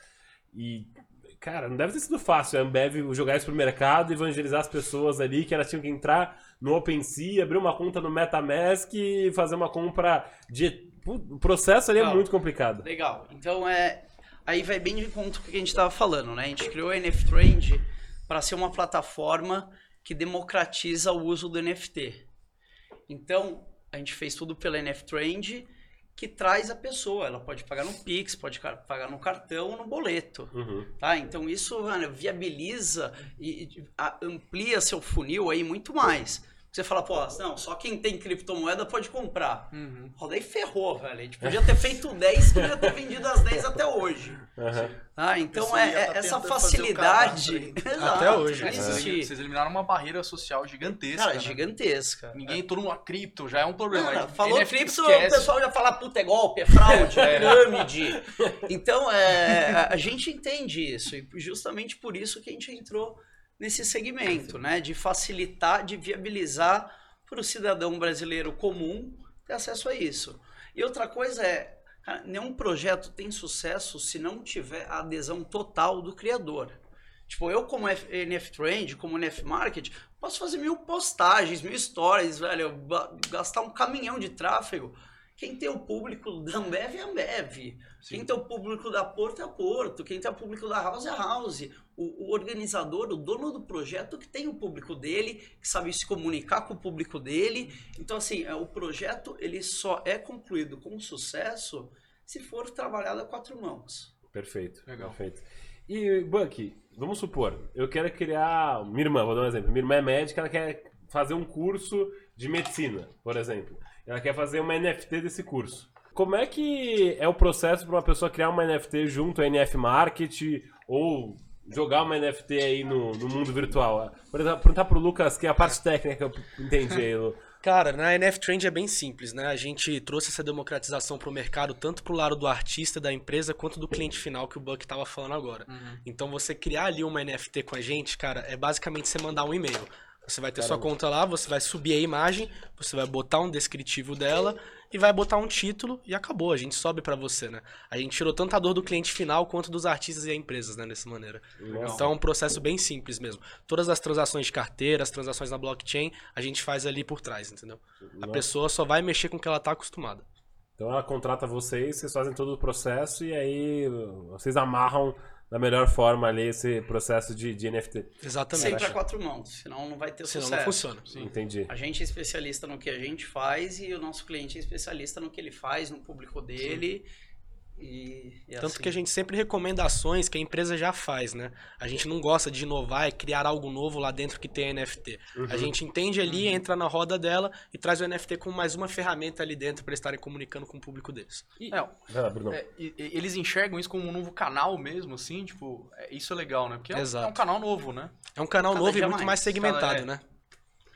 E, cara, não deve ter sido fácil a Ambev jogar isso pro mercado, evangelizar as pessoas ali, que elas tinham que entrar no OpenSea, abrir uma conta no MetaMask e fazer uma compra de... O processo ali é Não. muito complicado. Legal. Então é. Aí vai bem de conta com o que a gente estava falando, né? A gente criou a NF Trend para ser uma plataforma que democratiza o uso do NFT. Então, a gente fez tudo pela NFT Trend, que traz a pessoa. Ela pode pagar no Pix, pode pagar no cartão ou no boleto. Uhum. Tá? Então isso mano, viabiliza e, e a- amplia seu funil aí muito mais. Você fala, pô, não, só quem tem criptomoeda pode comprar. Uhum. Pô, daí ferrou, velho. A gente podia ter feito 10 que podia ter vendido as 10 até hoje. Aham. Ah, então é, é tá essa facilidade. Exato, Até hoje. É, vocês, eliminaram uma barreira social gigantesca. Cara, né? gigantesca. Ninguém, todo mundo, a cripto já é um problema. Cara, Aí, falou NFT cripto, esquece. o pessoal já fala, puta, é golpe, é fraude, é pirâmide. Então, é, a- a gente entende isso. E justamente por isso que a gente entrou nesse segmento, né? De facilitar, de viabilizar para o cidadão brasileiro comum ter acesso a isso. E outra coisa é, cara, nenhum projeto tem sucesso se não tiver a adesão total do criador. Tipo, eu como NF Trend, como NF Market, posso fazer mil postagens, mil stories, velho, gastar um caminhão de tráfego. Quem tem o público da Ambev é Ambev. Quem tem o público da Porto é a Porto. Quem tem o público da House é a House. O, o organizador, o dono do projeto que tem o público dele, que sabe se comunicar com o público dele. Então, assim, é, o projeto ele só é concluído com sucesso se for trabalhado a quatro mãos. Perfeito. Legal. Perfeito. E, Buck, vamos supor, eu quero criar. Minha irmã, vou dar um exemplo. Minha irmã é médica, ela quer fazer um curso de medicina, por exemplo. Ela quer fazer uma NFT desse curso. Como é que é o processo para uma pessoa criar uma NFT junto à NF Market ou jogar uma NFT aí no, no mundo virtual? Por exemplo, perguntar pro Lucas, que é a parte técnica que eu entendi aí. Lu. Cara, na NF Trend é bem simples, né? A gente trouxe essa democratização pro mercado, tanto pro lado do artista, da empresa, quanto do cliente final que o Buck tava falando agora. Então você criar ali uma NFT com a gente, cara, é basicamente você mandar um e-mail. Você vai ter sua conta lá, você vai subir a imagem, você vai botar um descritivo dela e vai botar um título e acabou. A gente sobe pra você, né? A gente tirou tanto a dor do cliente final quanto dos artistas e empresas, né? Dessa maneira. Então é um processo bem simples mesmo. Todas as transações de carteira, as transações na blockchain, a gente faz ali por trás, entendeu? A Nossa. pessoa só vai mexer com o que ela tá acostumada. Então ela contrata vocês, vocês fazem todo o processo e aí vocês amarram da melhor forma ali esse processo de, de NFT. Exatamente. Sempre a quatro mãos, senão não vai ter Senão sucesso. não funciona. Entendi. A gente é especialista no que a gente faz e o nosso cliente é especialista no que ele faz, no público dele. E, e Tanto assim. que a gente sempre recomenda ações que a empresa já faz, né? A gente não gosta de inovar e criar algo novo lá dentro que tem NFT. A gente entende ali, entra na roda dela e traz o NFT com mais uma ferramenta ali dentro para estarem comunicando com o público deles. E- lá, Bruno. É, e- eles enxergam isso como um novo canal mesmo, assim, tipo, é- isso é legal, né? Porque é um, Exato. é um canal novo, né? É um canal Cada novo e muito mais. mais segmentado, Cada- é. né?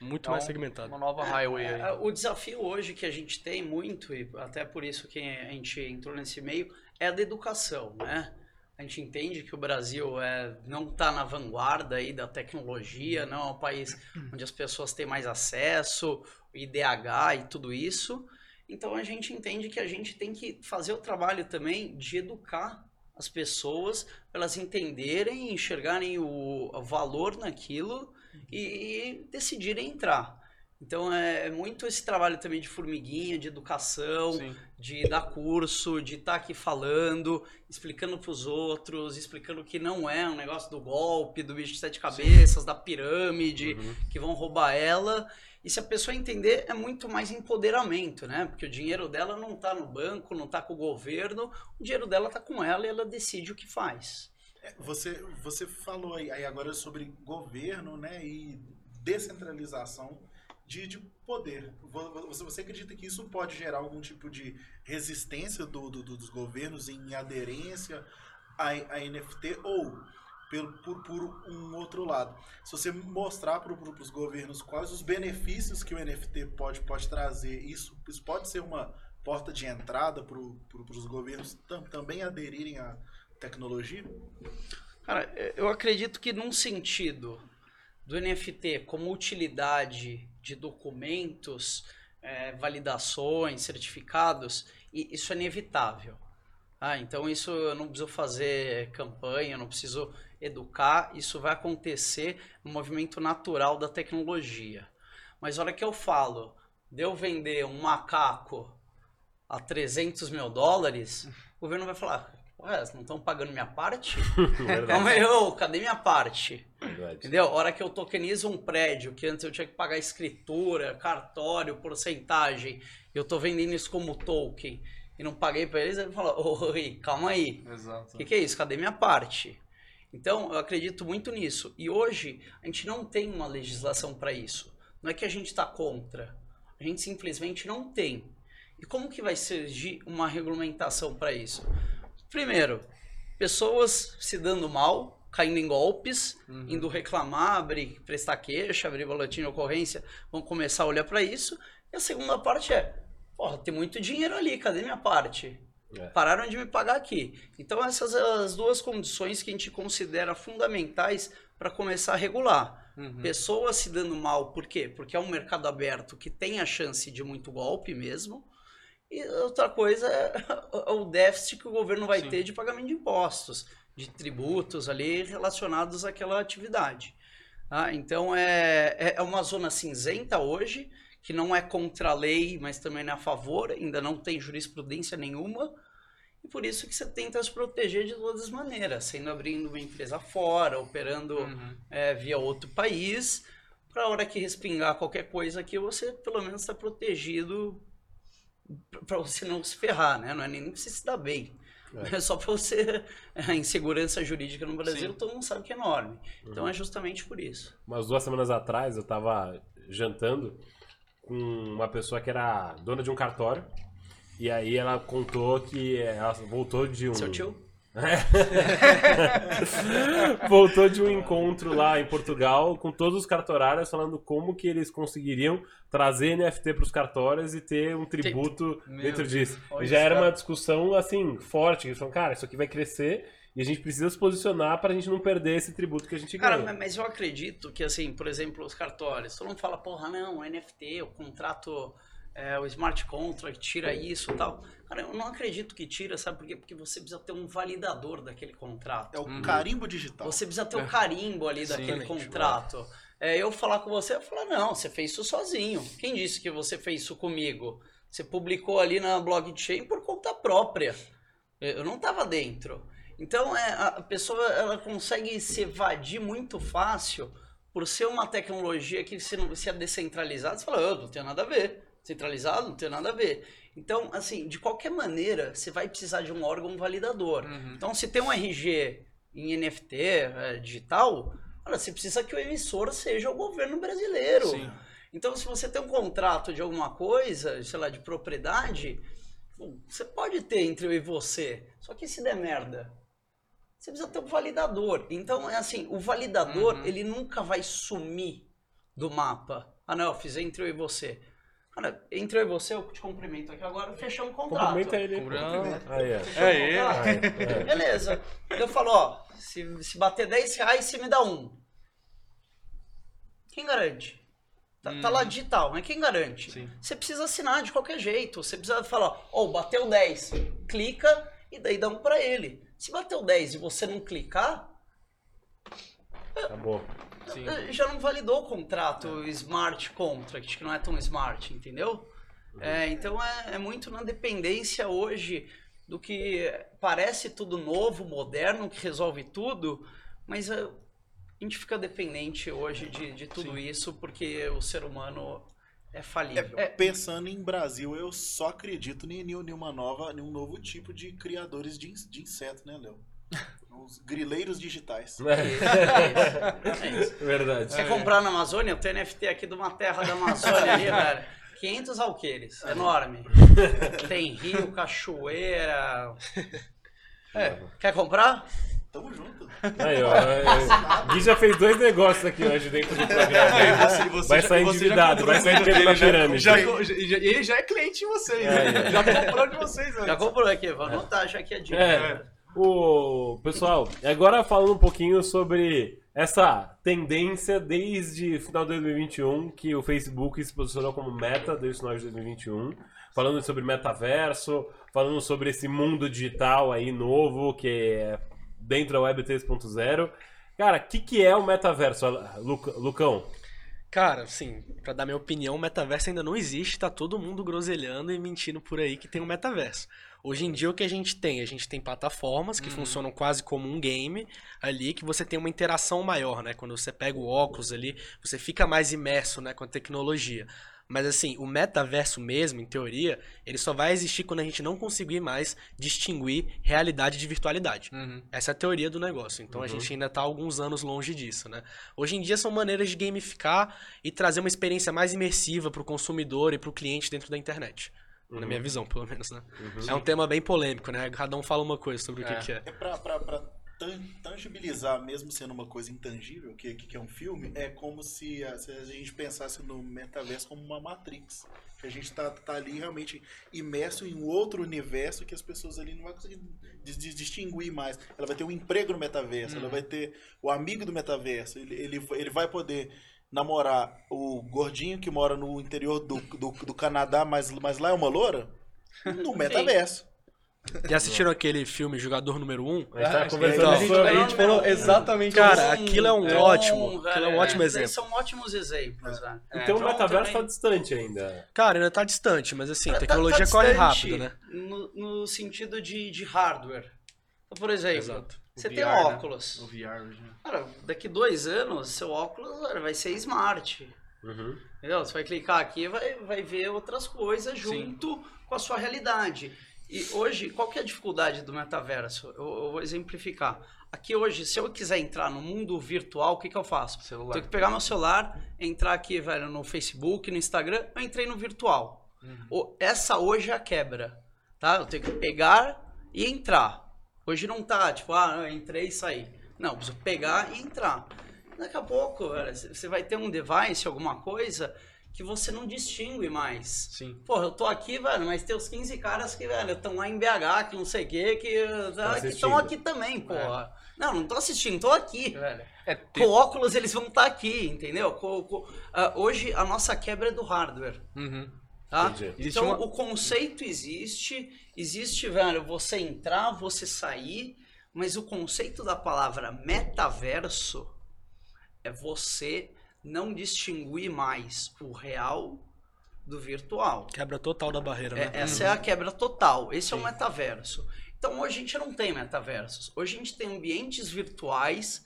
Muito É mais segmentado. Uma nova highway. É, o desafio hoje que a gente tem muito, e até por isso que a gente entrou nesse meio, é a da educação, né? A gente entende que o Brasil é, não está na vanguarda aí da tecnologia, não é um país onde as pessoas têm mais acesso, o IDH e tudo isso. Então a gente entende que a gente tem que fazer o trabalho também de educar as pessoas para elas entenderem, enxergarem o, o valor naquilo e decidirem entrar. Então é muito esse trabalho também de formiguinha, de educação, Sim. de dar curso, de estar aqui falando, explicando para os outros, explicando que não é um negócio do golpe, do bicho de sete cabeças, da pirâmide, que vão roubar ela. E se a pessoa entender, é muito mais empoderamento, né? Porque o dinheiro dela não está no banco, não está com o governo, o dinheiro dela está com ela e ela decide o que faz. É, Você, você falou aí, agora sobre governo né, e descentralização de, de poder. Vo- Você, acredita que isso pode gerar algum tipo de resistência do, do- do- dos governos em aderência à, à NFT ou pelo, por, por um outro lado? Se você mostrar para os governos quais os benefícios que o NFT pode, pode trazer, isso, isso pode ser uma porta de entrada para os governos tam- também aderirem à tecnologia? Cara, eu acredito que num sentido do NFT como utilidade de documentos, eh, validações, certificados, isso é inevitável. Ah, então isso eu não preciso fazer campanha, eu não preciso educar, isso vai acontecer no movimento natural da tecnologia. Mas a hora que eu falo de eu vender um macaco a 300 mil dólares, o governo vai falar, Ué, não estão pagando minha parte? Verdade. Calma aí, ô, cadê minha parte? Verdade. Entendeu? A hora que eu tokenizo um prédio, que antes eu tinha que pagar escritura, cartório, porcentagem, eu tô vendendo isso como token e não paguei pra eles, ele falou, oi, calma aí. Exato. O que, que é isso? Cadê minha parte? Então, eu acredito muito nisso. E hoje, a gente não tem uma legislação para isso. Não é que a gente está contra. A gente simplesmente não tem. E como que vai surgir uma regulamentação para isso? Primeiro, pessoas se dando mal, caindo em golpes, indo reclamar, abrir, prestar queixa, abrir boletim de ocorrência, vão começar a olhar para isso. E a segunda parte é, porra, tem muito dinheiro ali, cadê minha parte? É. Pararam de me pagar aqui. Então essas são as duas condições que a gente considera fundamentais para começar a regular. Uhum. Pessoas se dando mal, por quê? Porque é um mercado aberto que tem a chance de muito golpe mesmo. E outra coisa é o déficit que o governo vai Sim. ter de pagamento de impostos, de tributos ali relacionados àquela atividade. tá? então é, é- é uma zona cinzenta hoje, que não é contra a lei, mas também não é a favor, ainda não tem jurisprudência nenhuma. E por isso que você tenta se proteger de todas as maneiras, sendo abrindo uma empresa fora, operando Uhum. é, via outro país, para a hora que respingar qualquer coisa aqui, você pelo menos está protegido para você não se ferrar, né? Não é nem pra você se dar bem. É, só para você. A insegurança jurídica no Brasil, Sim. todo mundo sabe que é enorme. Então é justamente por isso. Umas duas semanas atrás eu tava jantando com uma pessoa que era dona de um cartório. E aí ela contou que ela voltou de um. Seu tio? voltou de um encontro lá em Portugal com todos os cartorários falando como que eles conseguiriam trazer NFT para os cartórios e ter um tributo Meu dentro disso. E já era cara. uma discussão assim forte, eles falaram, cara, isso aqui vai crescer e a gente precisa se posicionar para a gente não perder esse tributo que a gente Cara, ganha. mas- mas eu acredito que, assim, por exemplo, os cartórios, todo mundo fala, porra, não, NFT, o contrato, é, o smart contract, tira isso e tal. Cara, eu não acredito que tira, sabe por quê? Porque você precisa ter um validador daquele contrato. É o Uhum. carimbo digital. Você precisa ter o carimbo ali daquele Exatamente. contrato. É, eu falar com você, eu falar, não, você fez isso sozinho. Quem disse que você fez isso comigo? Você publicou ali na blockchain por conta própria. Eu não estava dentro. Então é, a pessoa ela consegue se evadir muito fácil por ser uma tecnologia que se, não, se é descentralizada, você fala, "Ah, não tem nada a ver. Centralizado, não tem nada a ver. Então, assim, de qualquer maneira, você vai precisar de um órgão validador. Uhum. Então, se tem um RG em NFT é, digital, olha, você precisa que o emissor seja o governo brasileiro. Sim. Então, se você tem um contrato de alguma coisa, sei lá, de propriedade, você pode ter entre eu e você. Só que se der merda, você precisa ter um validador. Então, é assim, o validador, Uhum. ele nunca vai sumir do mapa. Ah, não, eu fiz entre eu e você. Cara, entre eu e você, eu te cumprimento aqui agora, fechamos o contrato. Cumprimenta ele. Cumprimenta. Aí, É, contrato. É. Beleza. Eu falo, ó, se, se bater 10 reais, você me dá um. Quem garante? Tá, tá lá digital, mas quem garante? Sim. Você precisa assinar de qualquer jeito. Você precisa falar, ó, bateu 10, clica e daí dá um pra ele. Se bateu 10 e você não clicar, Acabou. Sim. eh, já não validou o contrato smart contract, que não é tão smart, entendeu? É, então é, é muito na dependência hoje do que parece tudo novo, moderno, que resolve tudo, mas eh, a gente fica dependente hoje de, de tudo isso porque o ser humano é falível. É, pensando em Brasil, eu só acredito em, em uma nova, em um novo tipo de criadores de, de inseto, né, Léo? Os grileiros digitais. É isso, é é. Verdade. Quer comprar na Amazônia? Eu tenho NFT aqui de uma terra da Amazônia ali, velho. 500 alqueires, enorme. Tem rio, cachoeira. É, quer comprar? Tamo junto. Aí, ó. é, Gui já fez dois negócios aqui hoje dentro do programa. Aí você- você vai já- sair você já endividado, comprou vai sair na já- pirâmide. Já, já- ele já é cliente de vocês, É, né? Já comprou de vocês antes. Já comprou aqui, vou anotar já aqui a dica. O pessoal, agora falando um pouquinho sobre essa tendência desde final de 2021 que o Facebook se posicionou como meta desde final de 2021, falando sobre metaverso, falando sobre esse mundo digital aí novo que é dentro da Web 3.0. Cara, o que, que é o metaverso, Lucão? Cara, assim, pra dar minha opinião, o metaverso ainda não existe, tá todo mundo groselhando e mentindo por aí que tem um metaverso. Hoje em dia o que a gente tem? A gente tem plataformas que funcionam quase como um game ali, que você tem uma interação maior, né? Quando você pega o óculos ali, você fica mais imerso, né, com a tecnologia. Mas assim, o metaverso mesmo, em teoria, ele só vai existir quando a gente não conseguir mais distinguir realidade de virtualidade. Uhum. Essa é a teoria do negócio. Então a gente ainda está alguns anos longe disso, né? Hoje em dia são maneiras de gamificar e trazer uma experiência mais imersiva para o consumidor e para o cliente dentro da internet. Na minha visão, pelo menos, né? É um tema bem polêmico, né? Cada um fala uma coisa sobre o É. que, que é. É pra, pra, pra tan- tangibilizar, mesmo sendo uma coisa intangível, que, que, que é um filme, é como se a, se a gente pensasse no metaverso como uma Matrix. Que a gente tá, tá ali realmente imerso em um outro universo que as pessoas ali não vão conseguir dis- dis- distinguir mais. Ela vai ter um emprego no metaverso, ela vai ter o amigo do metaverso, ele, ele, ele vai poder namorar o gordinho que mora no interior do, do, do Canadá, mas, mas lá é uma loura, no metaverso. Já assistiram aquele filme Jogador Número 1? A gente Ah, tava acho que conversando a sobre- gente, a gente falou exatamente Cara, isso. aquilo é um É ótimo, aquilo é um velho, ótimo é, exemplo. São ótimos exemplos, né? Então o Então, metaverso também- tá distante ainda. Cara, ainda tá distante, mas assim, a Tá- tá tecnologia corre rápido, né? No, no sentido de, de hardware. Então, por exemplo, Exato. Você O tem VR, né? óculos. O VR hoje, né? Cara, daqui dois anos, seu óculos vai ser smart. Uhum. Entendeu? Você vai clicar aqui e vai, vai ver outras coisas junto com a sua realidade. E hoje, qual que é a dificuldade do metaverso? Eu, eu vou exemplificar. Aqui hoje, se eu quiser entrar no mundo virtual, o que, que eu faço? Celular. Tenho que pegar meu celular, entrar aqui, velho, no Facebook, no Instagram, eu entrei no virtual. O- Essa hoje é a quebra, tá? Eu tenho que pegar e entrar. Hoje não tá, tipo, ah, eu entrei e saí. Não, preciso pegar e entrar. Daqui a pouco, velho, você vai ter um device, alguma coisa, que você não distingue mais. Sim. Porra, eu tô aqui, velho, mas tem os 15 caras que, velho, estão lá em BH, que não sei o quê, que estão assistindo. aqui também, porra. Não, não tô assistindo, tô aqui, velho. É, Com óculos eles vão estar aqui, entendeu? Com- com- ah, hoje a nossa quebra é do hardware. Uhum. Tá? Então uma- o conceito existe, existe, velho, você entrar, você sair, mas o conceito da palavra metaverso é você não distinguir mais o real do virtual. Quebra total da barreira, É, né? essa é a quebra total. Esse é o metaverso. Então hoje a gente não tem metaversos. Hoje a gente tem ambientes virtuais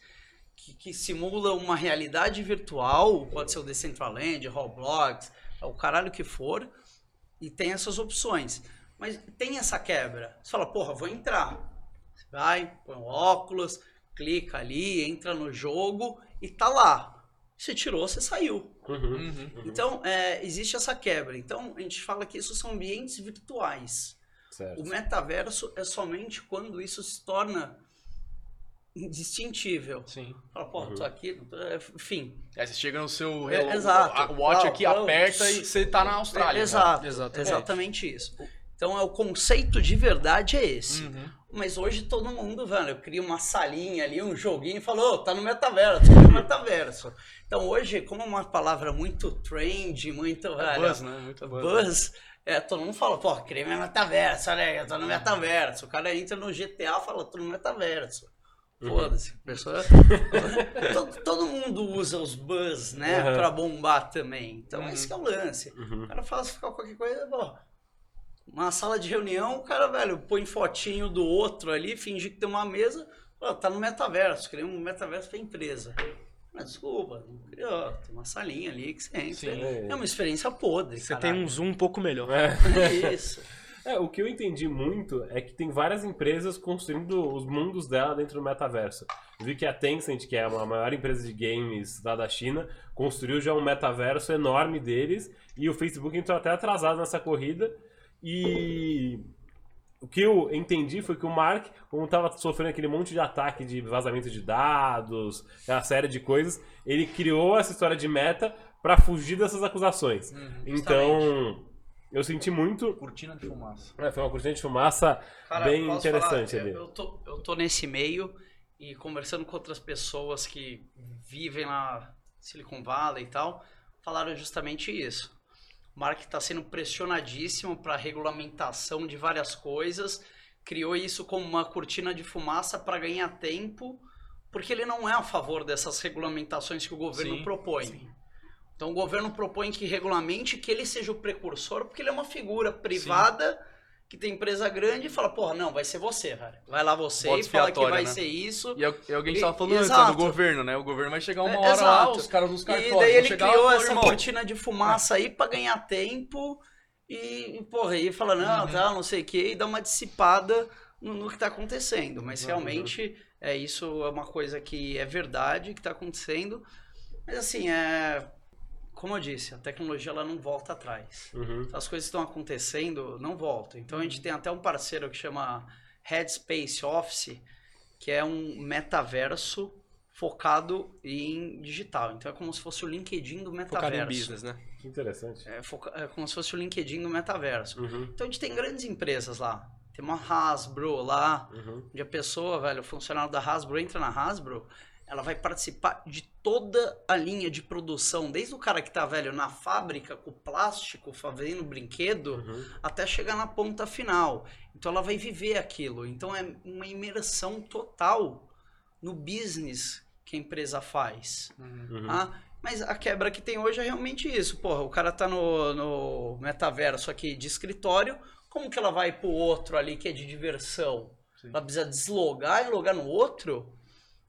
que, que simulam uma realidade virtual, pode ser o Decentraland, Roblox, o caralho que for, e tem essas opções. Mas tem essa quebra. Você fala, porra, vou entrar. Você vai, põe o óculos, clica ali, entra no jogo e tá lá. Você tirou, você saiu. Uhum. Uhum. Então, é, existe essa quebra. Então, a gente fala que isso são ambientes virtuais. Certo. O metaverso é somente quando isso se torna indistintível. Sim. Fala, pô, tô aqui, é, enfim. Aí você chega no seu É, exato. a- o watch Não, aqui não. aperta e você tá na Austrália. É, exato, Exatamente. exatamente isso. Então, é o conceito de verdade é esse. Uhum. Mas hoje todo mundo, velho, cria uma salinha ali, um joguinho e falou, "Ô, tá no metaverso, tá no metaverso. Então hoje, como é uma palavra muito trend, muito, velho, Buzz, né? Muito buzz. Buzz, é, todo mundo fala, pô, creme é metaverso, olha aí, eu tô no metaverso. O cara entra no GTA e fala, tô no metaverso. Foda-se, a pessoa. todo, todo mundo usa os buzz, né, Uhum. pra bombar também. Então, Uhum. esse que é o lance. Uhum. O cara faz ficar qualquer coisa, pô. Uma sala de reunião, o cara, velho, põe fotinho do outro ali, finge que tem uma mesa, pô, tá no metaverso, criou um metaverso pra empresa. Mas desculpa, não criou, tem uma salinha ali que você entra. Sim. É uma experiência podre. Você tem caralho. um zoom um pouco melhor. É. É isso. É, o que eu entendi muito é que tem várias empresas construindo os mundos dela dentro do metaverso. Eu vi que a Tencent, que é a maior empresa de games lá da China, construiu já um metaverso enorme deles e o Facebook entrou até atrasado nessa corrida. E o que eu entendi foi que o Mark, como estava sofrendo aquele monte de ataque de vazamento de dados, aquela série de coisas, ele criou essa história de meta para fugir dessas acusações. Então, eu senti muito Cortina de fumaça. é, foi uma cortina de fumaça Cara, bem interessante falar? ali. Eu, tô, eu tô nesse meio e conversando com outras pessoas que vivem na Silicon Valley e tal, falaram justamente isso. O Mark está sendo pressionadíssimo para regulamentação de várias coisas, criou isso como uma cortina de fumaça para ganhar tempo, porque ele não é a favor dessas regulamentações que o governo Sim, propõe. Então o governo propõe que regulamente que ele seja o precursor, porque ele é uma figura privada que tem empresa grande e fala, porra, não, vai ser você, velho. Vai lá você Bota e fala que vai né? ser isso. E é e é E- tava falando antes, né, do governo, né? O governo vai chegar uma É, hora lá, os caras dos E cartórios daí vão ele chegar criou e essa irmão, cortina de fumaça aí pra ganhar tempo e, porra, e fala, não, Uhum. tá, não sei o que, e dá uma dissipada no, no que tá acontecendo. Mas Uhum. realmente, é isso é uma coisa que é verdade, que tá acontecendo. Mas assim, é. Como eu disse, a tecnologia ela não volta atrás. Uhum. As coisas que estão acontecendo não voltam. Então a gente tem até um parceiro que chama Headspace Office, que é um metaverso focado em digital. Então é como se fosse o LinkedIn do metaverso. Focado em business, né? Que interessante. É, foca- é como se fosse o LinkedIn do metaverso. Uhum. Então a gente tem grandes empresas lá. Tem uma Hasbro lá, Uhum. onde a pessoa, velho, o funcionário da Hasbro entra na Hasbro, ela vai participar de toda a linha de produção, desde o cara que tá, velho, na fábrica com plástico, fazendo brinquedo, Uhum. até chegar na ponta final. Então ela vai viver aquilo. Então é uma imersão total no business que a empresa faz. Uhum. tá? Mas a quebra que tem hoje é realmente isso. Porra, o cara tá no, no metaverso aqui de escritório, como que ela vai pro outro ali que é de diversão? Sim. Ela precisa deslogar e logar no outro?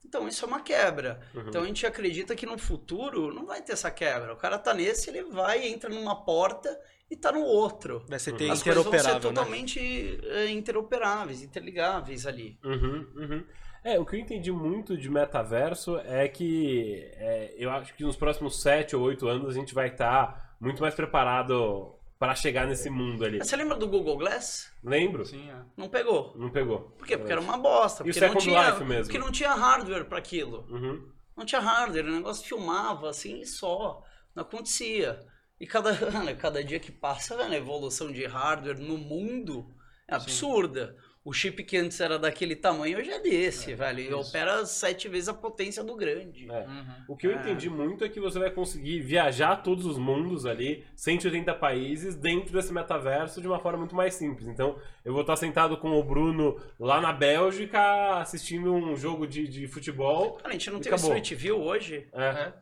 Então isso é uma quebra. Uhum. Então a gente acredita que no futuro não vai ter essa quebra. O cara tá nesse, ele vai, entra numa porta e tá no outro. Vai ser Uhum. As coisas vão ser interoperável, né? totalmente é, interoperáveis, interligáveis ali. Uhum, uhum. É, o que eu entendi muito de metaverso é que é, eu acho que nos próximos 7 ou 8 anos a gente vai estar muito mais preparado para chegar nesse mundo ali. Mas Você lembra do Google Glass? Lembro? Sim, é. Não pegou. Não pegou. Por quê? Porque era uma bosta. E o Porque não, Second tinha, Life mesmo? porque não tinha hardware para aquilo. Uhum. Não tinha hardware, o negócio filmava assim e só. Não acontecia. E cada, cada dia que passa, velho, a evolução de hardware no mundo é absurda. O chip que antes era daquele tamanho hoje é desse, velho. E opera sete vezes a potência do grande. É. Uhum. O que eu É. entendi muito é que você vai conseguir viajar todos os mundos ali, 180 países, dentro desse metaverso de uma forma muito mais simples. Então, eu vou estar sentado com o Bruno lá na Bélgica, assistindo um jogo de, de futebol. Cara, a gente não tem acabou. Street View hoje. É,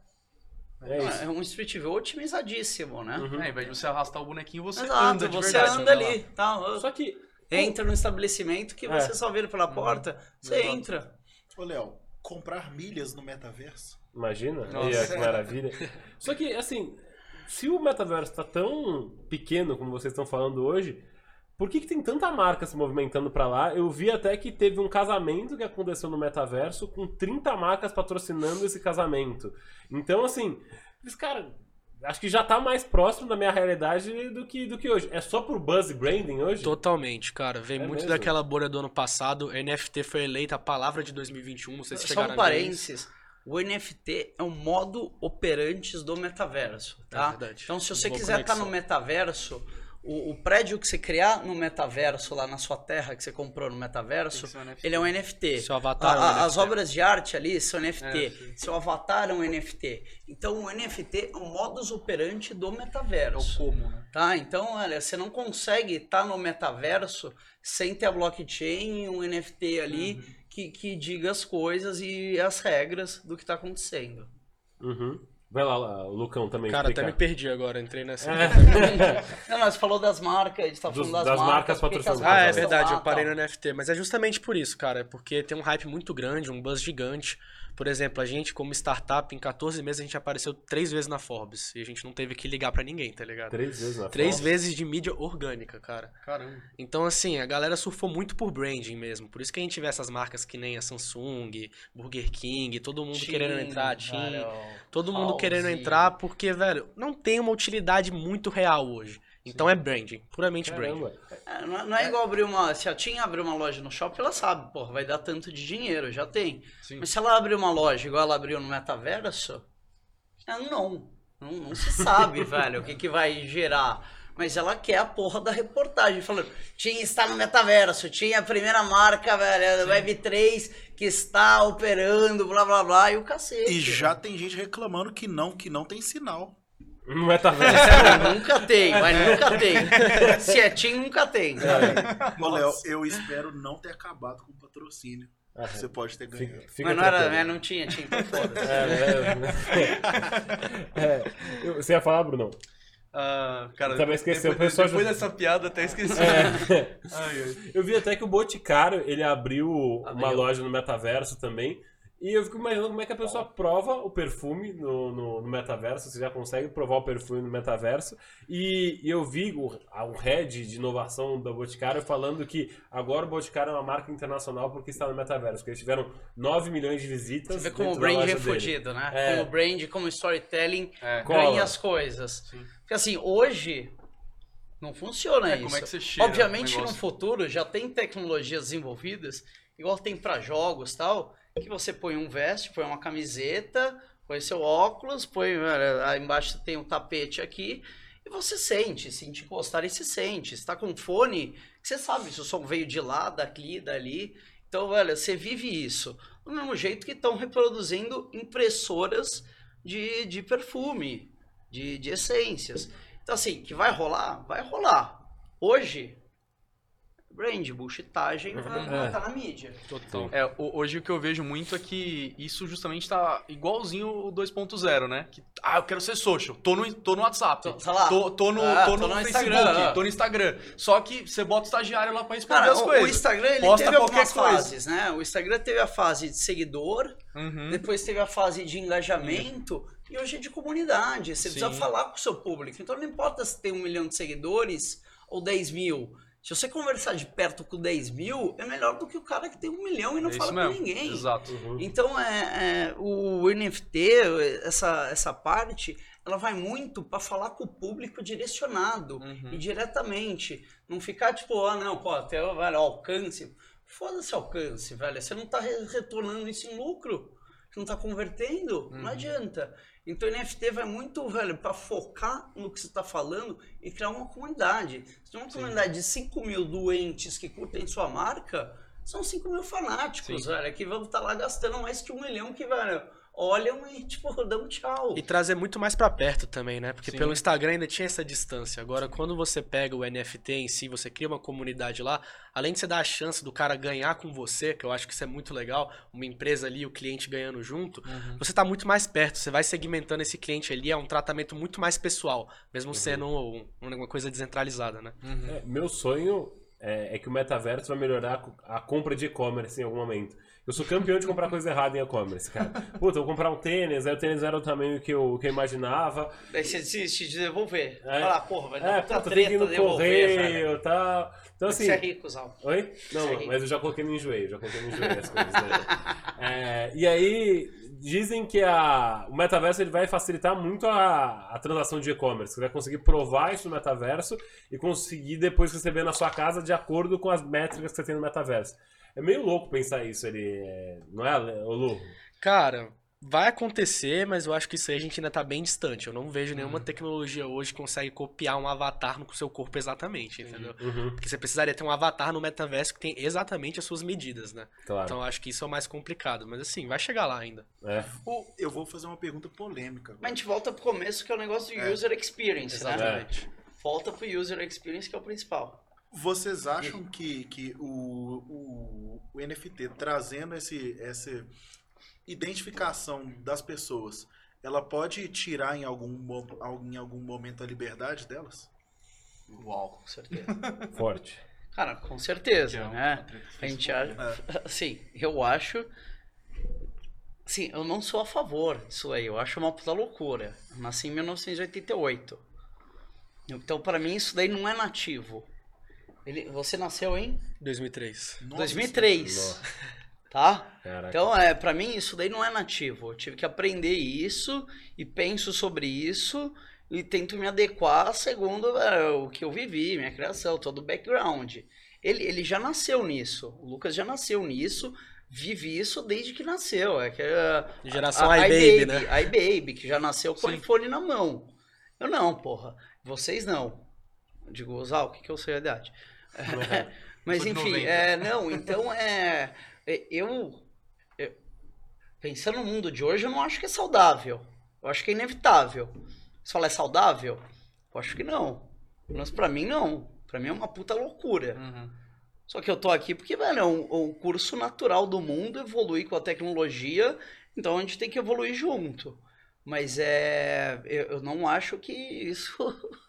é isso. É um Street View otimizadíssimo, né? Uhum. É, ao invés de você arrastar o bonequinho, você Exato, anda de você verdade, anda ali. Tá? Só que Entra no estabelecimento que É. você só vira pela porta, você entra. Ô, Léo, comprar milhas no metaverso? Imagina? Nossa. Que maravilha. Só que, assim, se o metaverso tá tão pequeno como vocês estão falando hoje, por que, que tem tanta marca se movimentando pra lá? Eu vi até que teve um casamento que aconteceu no metaverso com 30 marcas patrocinando esse casamento. Então, assim, esse cara. Acho que já tá mais próximo da minha realidade do que, do que hoje. É só por buzz branding hoje? Totalmente, cara. Vem É muito mesmo? daquela bolha do ano passado. NFT foi eleita a palavra de 2021. Não sei se Só chegaram um ver isso. parênteses. O NFT é o modo operantes do metaverso, tá? É verdade. então, se você Boa quiser estar conexão. no metaverso, o, o prédio que você criar no metaverso, lá na sua terra que você comprou no metaverso, um ele é um NFT. Seu avatar é um A- a- NFT. As obras de arte ali são NFT. É. Seu avatar é um NFT. Então, o NFT é o modus operandi do É o metaverso. como, né? Tá? Então, olha, você não consegue estar no metaverso sem ter a blockchain e um NFT ali Uhum. que, que diga as coisas e as regras do que está acontecendo. Uhum. Vai lá, o Lucão também. Cara, até me perdi agora. Entrei nessa. Não, nós falou das marcas, a gente tá Dos- falando das, das marcas marcas. patrocinadas. Ah, é verdade, lá, eu parei no NFT. Mas é justamente por isso, cara. É porque tem um hype muito grande, um buzz gigante. Por exemplo, a gente, como startup, em 14 meses a gente apareceu três vezes na Forbes. E a gente não teve que ligar pra ninguém, tá ligado? Três vezes na Três foto. vezes de mídia orgânica, cara. Caramba. Então, assim, a galera surfou muito por branding mesmo. Por isso que a gente vê essas marcas que nem a Samsung, Burger King, todo mundo Tim, querendo entrar, Tim. Todo mundo House. querendo entrar, porque, velho, não tem uma utilidade muito real hoje. Então é branding, puramente branding. Caramba. É, não, é- não é igual abrir uma. Se a Tim abrir uma loja no shopping, ela sabe, porra, vai dar tanto de dinheiro, já tem. Sim. Mas se ela abrir uma loja igual ela abriu no metaverso, é, não. Não, não se sabe, velho, o que, que vai gerar. Mas ela quer a porra da reportagem, falando, Tim está no metaverso, tinha a primeira marca, velho, a Web3, que está operando, blá blá blá, e o cacete. E já tem gente reclamando que não, que não tem sinal. No metaverso. Não, nunca tem, mas nunca tem. Se é Tim, nunca tem. Ô, Léo, eu espero não ter acabado com o patrocínio. Ah, Você pode ter ganho. fica, fica Mas não, era, né, não tinha, tinha então foda É, é, é. Eu- Você ia falar, Brunão? Ah, cara, Também esqueceu, depois, pessoal depois já- dessa piada até esqueci. É. Ai, ai. Eu vi até que o Boticário, ele abriu uma Abriu. loja no metaverso também. E eu fico imaginando como é que a pessoa prova o perfume no, no, no metaverso. Você já consegue provar o perfume no metaverso. E, e eu vi o, o head de inovação da Boticário falando que agora o Boticário é uma marca internacional porque está no metaverso. Porque eles tiveram 9 milhões de visitas. Você vê como o brand é né? É. Como o brand, como o storytelling É. Ganha as coisas. Porque assim, hoje não funciona É, isso. como é que você cheira Obviamente no futuro já tem tecnologias desenvolvidas, igual tem pra jogos e tal, que você põe um veste, põe uma camiseta, põe seu óculos, põe aí embaixo tem um tapete aqui e você sente, se encostar e se sente. Se tá com fone, você sabe se o som veio de lá, daqui, dali. Então, velho, você vive isso. Do mesmo jeito que estão reproduzindo impressoras de, de perfume, de, de essências. Então, assim, que vai rolar? Vai rolar. Hoje, brand, bullshitagem, vai É. estar na mídia. Total. É, ho- hoje o que eu vejo muito é que isso justamente tá igualzinho o 2.0, né? Que, ah, eu quero ser social, tô no, tô no WhatsApp, Tô- sei lá. tô, tô no, Ah, tô tô no no Facebook, Instagram, ah. tô no Instagram. Só que você bota o estagiário lá pra responder Cara, as o, coisas. o Instagram ele Posta teve algumas coisa. fases, né? O Instagram teve a fase de seguidor, Uhum. depois teve a fase de engajamento e hoje é de comunidade. Você precisa Sim. falar com o seu público. Então não importa se tem um milhão de seguidores ou 10 mil. Se você conversar de perto com 10 mil, é melhor do que o cara que tem um milhão e não é fala com ninguém. Exato. Uhum. Então, é, é, o NFT, essa, essa parte, ela vai muito para falar com o público direcionado Uhum. e diretamente. Não ficar tipo, ah, não, pô, até velho, alcance. Foda-se alcance, velho. Você não tá re- retornando isso em lucro. Você não tá convertendo. Uhum. Não adianta. Então, o NFT vai muito, velho, para focar no que você tá falando e criar uma comunidade. Se tem uma comunidade de 5 mil doentes que curtem sua marca, são 5 mil fanáticos, Sim. velho, que vão estar lá gastando mais que um milhão que, velho, olham e, tipo, dão tchau. E trazer muito mais pra perto também, né? Porque Sim. pelo Instagram ainda tinha essa distância. Agora, quando você pega o NFT em si, você cria uma comunidade lá, além de você dar a chance do cara ganhar com você, que eu acho que isso é muito legal, uma empresa ali, o cliente ganhando junto, Uhum. você tá muito mais perto, você vai segmentando esse cliente ali, é um tratamento muito mais pessoal, mesmo sendo um- uma coisa descentralizada, né? Uhum. É, meu sonho é, é que o metaverso vai melhorar a compra de e-commerce em algum momento. Eu sou campeão de comprar coisa errada em e-commerce, cara. Puta, eu vou comprar um tênis, aí o tênis era o tamanho que eu, que eu imaginava. Daí você desiste de devolver. É. Fala, porra, vai dar É, puta puta, tem que ir treta no correio e tal. Então, assim. Você é rico, Zal. Oi? Não, Sim. mas eu já coloquei no enjoei, já coloquei no enjoei as coisas. Né? É, e aí, dizem que a, o metaverso ele vai facilitar muito a, a transação de e-commerce. Você vai conseguir provar isso no metaverso e conseguir depois receber na sua casa de acordo com as métricas que você tem no metaverso. É meio louco pensar isso ali, é, não é, ô Lu? Cara, vai acontecer, mas eu acho que isso aí a gente ainda tá bem distante. Eu não vejo Uhum. nenhuma tecnologia hoje que consegue copiar um avatar no seu corpo exatamente, entendeu? Uhum, Porque você precisaria ter um avatar no metaverso que tem exatamente as suas medidas, né? claro. Então eu acho que isso é o mais complicado. Mas assim, vai chegar lá ainda. É. Eu vou fazer uma pergunta polêmica. Mas a gente volta pro começo, que é o negócio do É. user experience, né? Exatamente. Volta pro user experience, que é o principal. Vocês acham que, que o, o, o NFT trazendo esse, essa identificação das pessoas, ela pode tirar em algum, em algum momento a liberdade delas? Uau. Com certeza. Forte. Cara, com certeza, é né? A gente acha. Assim, eu acho. Sim, eu não sou a favor disso aí. Eu acho uma puta loucura. Eu nasci em 1988. Então, pra mim, isso daí não é nativo. Ele, você nasceu em 2003. Nossa, 2003, Nossa, tá? caraca. Então, é, para mim, isso daí não é nativo. Eu tive que aprender isso e penso sobre isso e tento me adequar segundo é, o que eu vivi, minha criação, todo o background. Ele, ele já nasceu nisso. O Lucas já nasceu nisso, vive isso desde que nasceu. É que, é, Geração a- a iBaby, né? iBaby, que já nasceu com o iPhone na mão. Eu não, porra. Vocês não. Eu Digo, Zal, o que, que eu sei a idade? Mas enfim, 90. é, não, então é. é, Eu, eu- Pensando no mundo de hoje, eu não acho que é saudável. Eu acho que é inevitável. Você fala, é saudável? Eu acho que não. Mas pra mim, não. Pra mim é uma puta loucura. Uhum. Só que eu tô aqui porque, velho, é um, um curso natural do mundo, evoluir com a tecnologia, então a gente tem que evoluir junto. Mas é. Eu, eu não acho que isso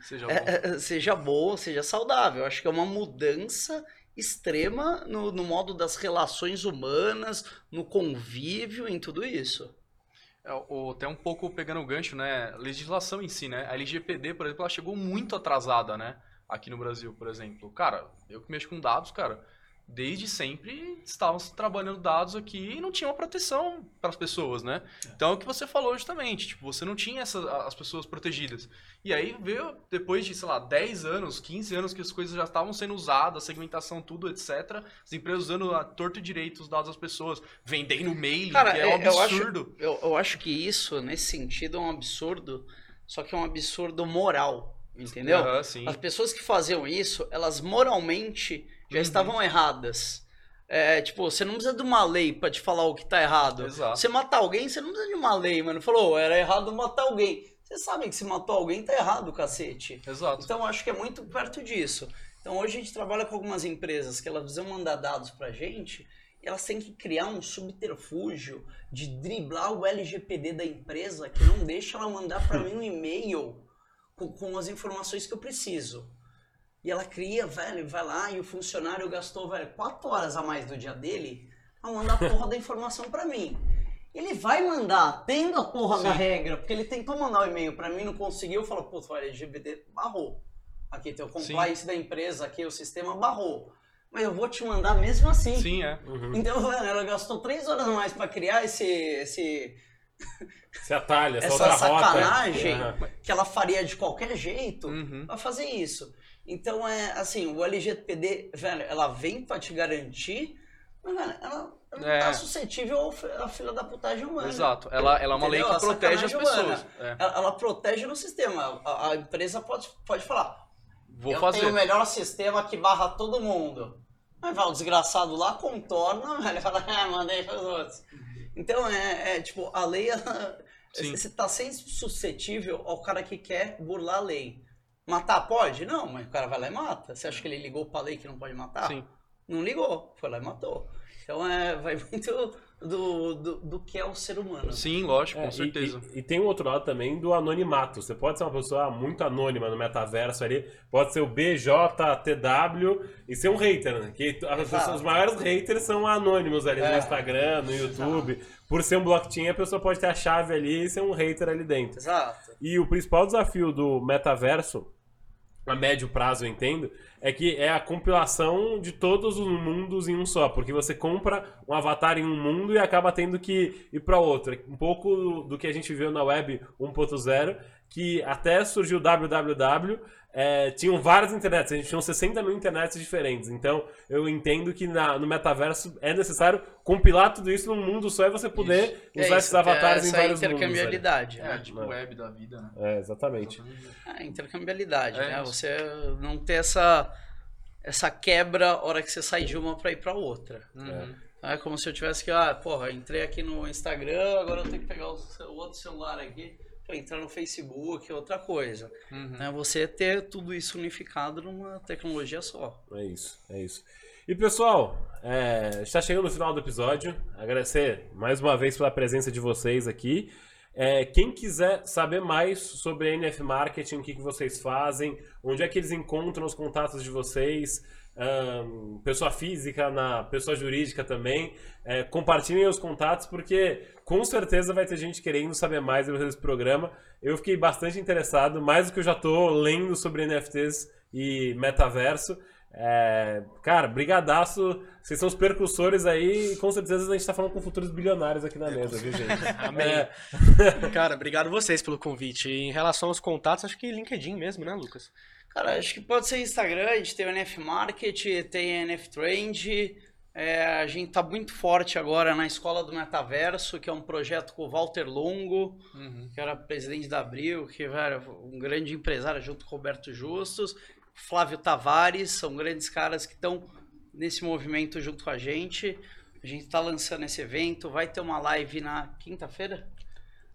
Seja bom. é- é- seja bom, seja saudável. Eu acho que é uma mudança extrema no, no modo das relações humanas, no convívio, em tudo isso. É, o- até um pouco pegando o gancho, né? Legislação em si, né? A LGPD, por exemplo, ela chegou muito atrasada, né? Aqui no Brasil, por exemplo. Cara, eu que mexo com dados, cara, desde sempre estavam trabalhando dados aqui e não tinha uma proteção para as pessoas, né? Então é o que você falou justamente, tipo, você não tinha essa, as pessoas protegidas. E aí veio, depois de, sei lá, 10 anos, 15 anos que as coisas já estavam sendo usadas, segmentação, tudo, etc. As empresas usando a torto e direito os dados das pessoas, vendendo mail, Cara, que é um é- eu acho- absurdo. Eu, eu acho que isso, nesse sentido, é um absurdo, só que é um absurdo moral, entendeu? Sim. As pessoas que faziam isso, elas moralmente já Uhum. estavam erradas. É, tipo, você não precisa de uma lei pra te falar o que tá errado. Exato. Você matar alguém, você não precisa de uma lei, mano. Falou, era errado matar alguém. Você sabe que se matou alguém, tá errado, cacete. Exato. Então, acho que é muito perto disso. Então, hoje a gente trabalha com algumas empresas que elas precisam mandar dados pra gente e elas têm que criar um subterfúgio de driblar o LGPD da empresa que não deixa ela mandar pra mim um e-mail com, com as informações que eu preciso. E ela cria, velho, vai lá e o funcionário gastou, velho, quatro horas a mais do dia dele pra mandar a porra da informação pra mim. Ele vai mandar, tendo a porra da regra, porque ele tentou mandar o e-mail pra mim, não conseguiu, eu falo, putz, o LGBT barrou. Aqui tem o compliance da empresa, aqui o sistema barrou. Mas eu vou te mandar mesmo assim. Sim, é. Então, velho, ela gastou três horas a mais pra criar esse, esse, Você atalha, essa, essa outra rota. sacanagem Aham. que ela faria de qualquer jeito Uhum. pra fazer isso. Então é assim, o LGPD, velho, ela vem pra te garantir, mas velho, ela, ela É. tá suscetível à fila da putagem humana. Exato. Ela, ela é uma lei Entendeu? que A protege as pessoas. É. Ela, ela protege no sistema. A, a empresa pode, pode falar, Vou eu fazer. tenho o melhor sistema que barra todo mundo. Mas vai o desgraçado lá, contorna, velho, fala, ah, mandei pros outros. Então é, é, tipo, a lei, ela- você tá sempre suscetível ao cara que quer burlar a lei. Matar pode? Não, mas o cara vai lá e mata. Você acha que ele ligou pra lei que não pode matar? Sim. Não ligou, foi lá e matou. Então é, vai muito do, do, do que é o ser humano. Sim, lógico, É, com e- certeza. E, e tem o outro lado também do anonimato. Você pode ser uma pessoa muito anônima no metaverso ali, pode ser o BJTW e ser um hater, né? Que as Exato. pessoas- os maiores haters são anônimos ali no É. Instagram, no YouTube. Por ser um blockchain, a pessoa pode ter a chave ali e ser um hater ali dentro. Exato. E o principal desafio do metaverso, a médio prazo eu entendo, é que é a compilação de todos os mundos em um só, porque você compra um avatar em um mundo e acaba tendo que ir para outro. Um pouco do que a gente viu na web 1.0, que até surgiu o www, é, tinham várias internets, a gente tinha 60 mil internets diferentes. Então eu entendo que na- no metaverso é necessário compilar tudo isso num mundo só e você poder É usar esses isso, avatares é em vários mundos. intercambiabilidade. É, né? tipo É. web da vida, né? É, exatamente. É, intercambiabilidade, É né? isso. Você não ter essa, essa quebra a hora que você sai de uma pra ir pra outra. Uhum. É como se eu tivesse que, ah, porra, entrei aqui no Instagram, agora eu tenho que pegar o, o outro celular aqui entrar no Facebook, outra coisa. Uhum. Né? Você ter tudo isso unificado numa tecnologia só. É isso, é isso. E pessoal, é, está chegando no final do episódio. Agradecer mais uma vez pela presença de vocês aqui. É, quem quiser saber mais sobre NF Marketing, o que, que vocês fazem, onde é que eles encontram os contatos de vocês, ahn, pessoa física, na pessoa jurídica também, é, compartilhem os contatos, porque com certeza vai ter gente querendo saber mais desse programa. Eu fiquei bastante interessado, mais do que eu já estou lendo sobre NFTs e metaverso. É, cara, brigadaço. Vocês são os percussores aí e com certeza a gente tá falando com futuros bilionários aqui na mesa, viu, gente? Amém. É, Cara, obrigado vocês pelo convite. Em relação aos contatos, acho que LinkedIn mesmo, né, Lucas? Cara, acho que pode ser Instagram, a gente tem o NF Market, tem a NF Trend. é, a gente tá muito forte agora na Escola do Metaverso, que é um projeto com o Walter Longo, Uhum. que era presidente da Abril, que era um grande empresário junto com o Roberto Justus. Flávio Tavares, são grandes caras que estão nesse movimento junto com a gente. A gente está lançando esse evento, vai ter uma live na quinta-feira?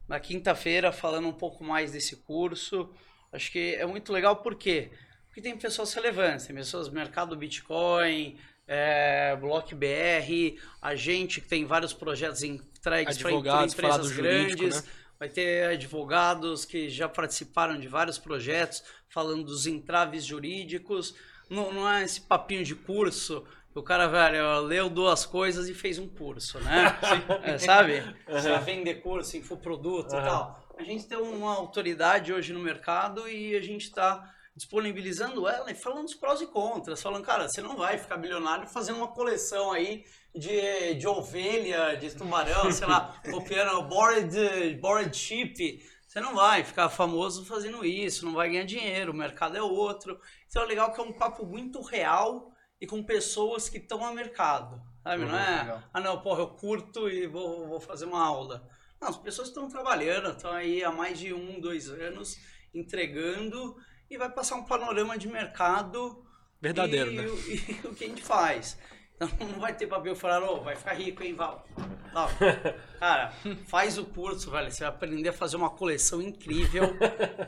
Na quinta-feira, falando um pouco mais desse curso. Acho que é muito legal porque, Porque tem pessoas relevantes, tem pessoas do mercado Bitcoin, é, Block BR, a gente que tem vários projetos entregues para empresas jurídico, grandes. né? Vai ter advogados que já participaram de vários projetos, falando dos entraves jurídicos. Não, não é esse papinho de curso. O cara, velho, leu duas coisas e fez um curso, né? É, sabe? Pra vender curso, infoproduto e Aham. tal. A gente tem uma autoridade hoje no mercado e a gente está disponibilizando ela e falando os prós e contras. Falando, cara, você não vai ficar bilionário fazendo uma coleção aí de, de ovelha, de tubarão, sei lá, copiando bored, bored sheep. Você não vai ficar famoso fazendo isso, não vai ganhar dinheiro, o mercado é outro. Então é legal que é um papo muito real e com pessoas que estão no mercado. Sabe? não é, legal. ah não, porra, eu curto e vou, vou fazer uma aula. Não, as pessoas estão trabalhando, estão aí há mais de um, dois anos entregando e vai passar um panorama de mercado Verdadeiro, e, né? o- e o que a gente faz. Então não vai ter papel falar, ô, vai ficar rico, hein, Val? Não. Cara, faz o curso, velho. Você vai aprender a fazer uma coleção incrível.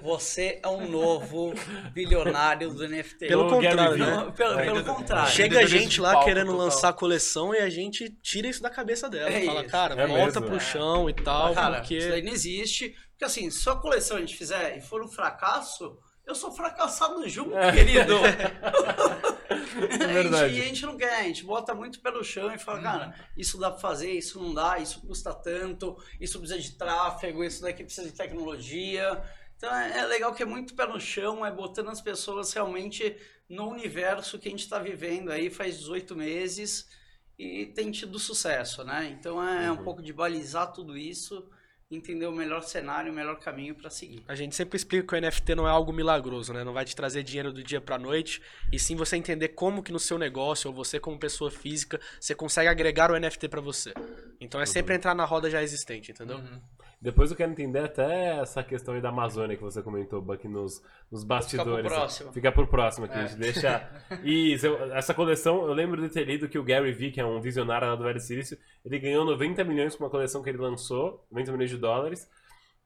Você é um novo bilionário do NFT. Pelo contrário, né? Não, pelo, pelo contrário. Chega Empreendedorismo gente lá querendo total. lançar a coleção e a gente tira isso da cabeça dela. É Fala, isso. cara, É volta mesmo. pro chão e tal, Cara, isso daí porque. não existe. Porque assim, se a coleção a gente fizer e for um fracasso, eu sou fracassado junto, querido. É verdade. E a gente não quer, a gente bota muito pelo chão e fala, cara, isso dá pra fazer, isso não dá, isso custa tanto, isso precisa de tráfego, isso daqui precisa de tecnologia. Então é é legal que é muito pé no chão, é botando as pessoas realmente no universo que a gente está vivendo aí faz 18 meses e tem tido sucesso, né? Então é um pouco de balizar tudo isso, entender o melhor cenário, o melhor caminho para seguir. A gente sempre explica que o NFT não é algo milagroso, né? Não vai te trazer dinheiro do dia pra noite, e sim você entender como que no seu negócio, ou você como pessoa física, você consegue agregar o NFT pra você. Então é sempre entrar na roda já existente, entendeu? Depois eu quero entender até essa questão aí da Amazônia que você comentou, Buck, nos, nos bastidores. pro próximo. Fica por próximo, que a gente deixa. E eu- essa coleção, eu lembro de ter lido que o Gary Vee, que é um visionário lá do Velho Silício, ele ganhou 90 milhões com uma coleção que ele lançou, 90 milhões de dólares,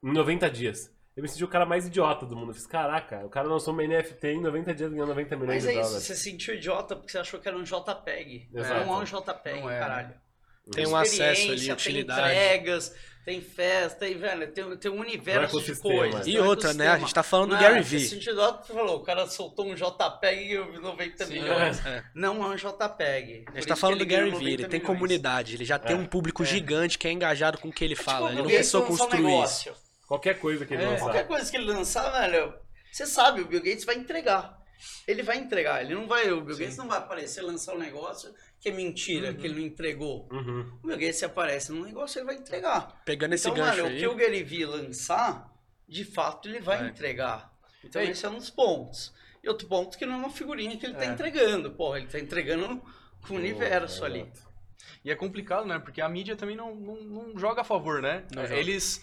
em 90 dias. Eu me senti o cara mais idiota do mundo. Eu fiz, caraca, o cara lançou uma NFT em 90 dias e ganhou 90 milhões Mas de é isso, dólares. você se sentiu idiota porque você achou que era um JPEG. Exato. Não é um JPEG, Não é, caralho. Tem um acesso ali, utilidade. Tem entregas, tem festa, tem, velho, tem, tem um universo de ecossistema. coisas. E tem um outra, né? A gente tá falando do Não, Gary você Vee. idiota porque falou, o cara soltou um JPEG e eu vi 90 milhões. É. Não é um JPEG. A gente tá falando do Gary Vee, ele tem comunidade, ele já tem É. um público gigante que é engajado com o que ele fala, ele não Bill precisou Gates lançar um construir isso. negócio. Qualquer coisa que ele É, lançar. Qualquer coisa que ele lançar, velho, você sabe, o Bill Gates vai entregar. Ele vai entregar, ele não vai, o Bill Gates não vai aparecer lançar um negócio que é mentira, que ele não entregou. Uhum. O Bill Gates se aparece num negócio, ele vai entregar. Pegando esse então, gancho mano, o aí, que o Gary Vee lançar, de fato ele vai Vai. entregar. Então É. esse é um dos pontos. E outro ponto que não é uma figurinha que ele tá É. entregando, porra, ele tá entregando com o universo ali. Exato. E é complicado, né? Porque a mídia também não, não, não joga a favor, né? É. Eles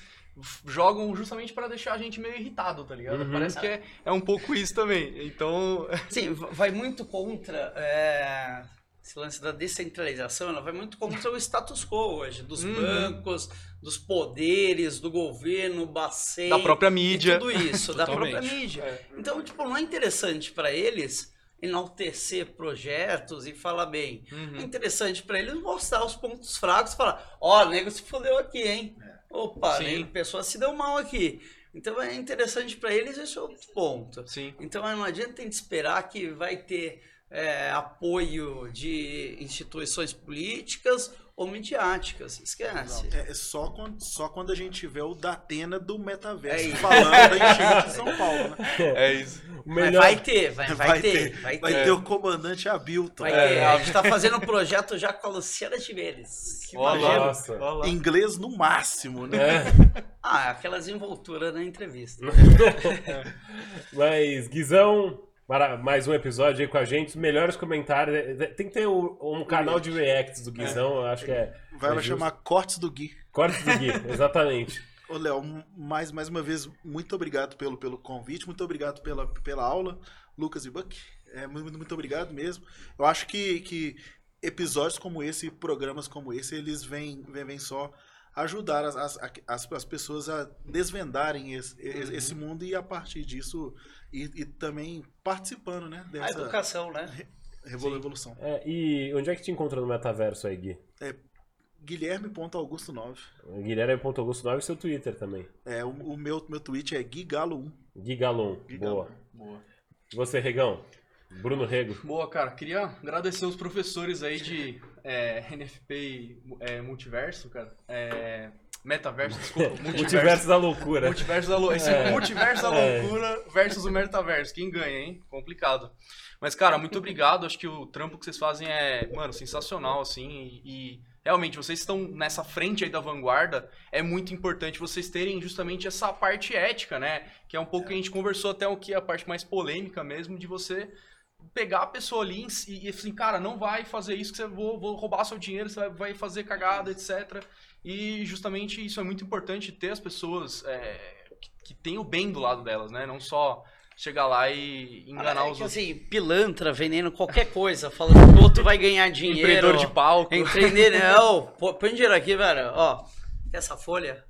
jogam justamente pra deixar a gente meio irritado, tá ligado? Uhum. Parece que é, é um pouco isso também. Então, Sim, vai muito contra é, esse lance da descentralização, ela vai muito contra o status quo hoje, dos Uhum. bancos, dos poderes, do governo, Bacen, da própria mídia. tudo isso, da própria mídia. É. Então, tipo, não é interessante para eles enaltecer projetos e falar bem. É Uhum. interessante para eles mostrar os pontos fracos e falar, ó, o nego se fodeu aqui, hein? Opa, Sim. né, a pessoa se deu mal aqui. Então é interessante para eles esse é outro ponto. Sim. Então não adianta a gente esperar que vai ter é, apoio de instituições políticas ou midiáticas. Esquece. É, é só quando, só quando a gente tiver o Datena do É metaverso isso. falando da enchente de São Paulo, né? É isso. Melhor. vai ter, vai, vai, ter, vai ter. Vai ter o comandante Abilton. Vai É. ter. A gente tá fazendo um projeto já com a Luciana Tiveres. Que Olha imagina. Nossa. Olha lá. Inglês no máximo, né? É. Ah, aquelas envolturas na entrevista. Mas, Guizão, para mais um episódio aí com a gente. Melhores comentários. É, Tem que ter um, um canal de reacts do Guizão, eu acho que é. Vai é vai chamar Cortes do Gui. Cortes do Gui, exatamente. Ô, Léo, mais, mais uma vez, muito obrigado pelo, pelo convite, muito obrigado pela, pela aula, Lucas e Buck. É, muito, muito obrigado mesmo. Eu acho que, que episódios como esse, programas como esse, eles vêm, vêm, vêm só ajudar as, as, as, as pessoas a desvendarem esse, Uhum. esse mundo e a partir disso e, e também participando, né? A Dessa educação, né? revolu- evolução. É, e onde é que te encontra no metaverso aí, Gui? Guilherme.augusto9. Guilherme.augusto9 e seu Twitter também. É, o, o meu, meu tweet é Gigalo1. Gui Galon. Gui Boa. Galon. Boa. E Você, Regão? Bruno Rego. Boa, cara. Queria agradecer os professores aí de é, NFP e é, multiverso, cara. É, metaverso, desculpa. Multiverso. Multiverso da loucura. Multiverso da, lou- esse É. multiverso da É. loucura versus o metaverso. Quem ganha, hein? Complicado. Mas, cara, muito obrigado. Acho que o trampo que vocês fazem é, mano, sensacional, assim. E, realmente, vocês estão nessa frente aí da vanguarda. É muito importante vocês terem justamente essa parte ética, né? Que é um pouco que a gente conversou até o que é a parte mais polêmica mesmo, de você pegar a pessoa ali e, e assim, cara, não vai fazer isso que você vou, vou roubar seu dinheiro, você vai fazer cagada, etc. E justamente isso é muito importante ter as pessoas é, que, que têm o bem do lado delas, né? Não só chegar lá e enganar é os que, outros. assim, pilantra vendendo qualquer coisa, falando que o outro vai ganhar dinheiro. Empreendedor de palco. Entender, não. Pô, Põe dinheiro aqui, velho. Ó, essa folha?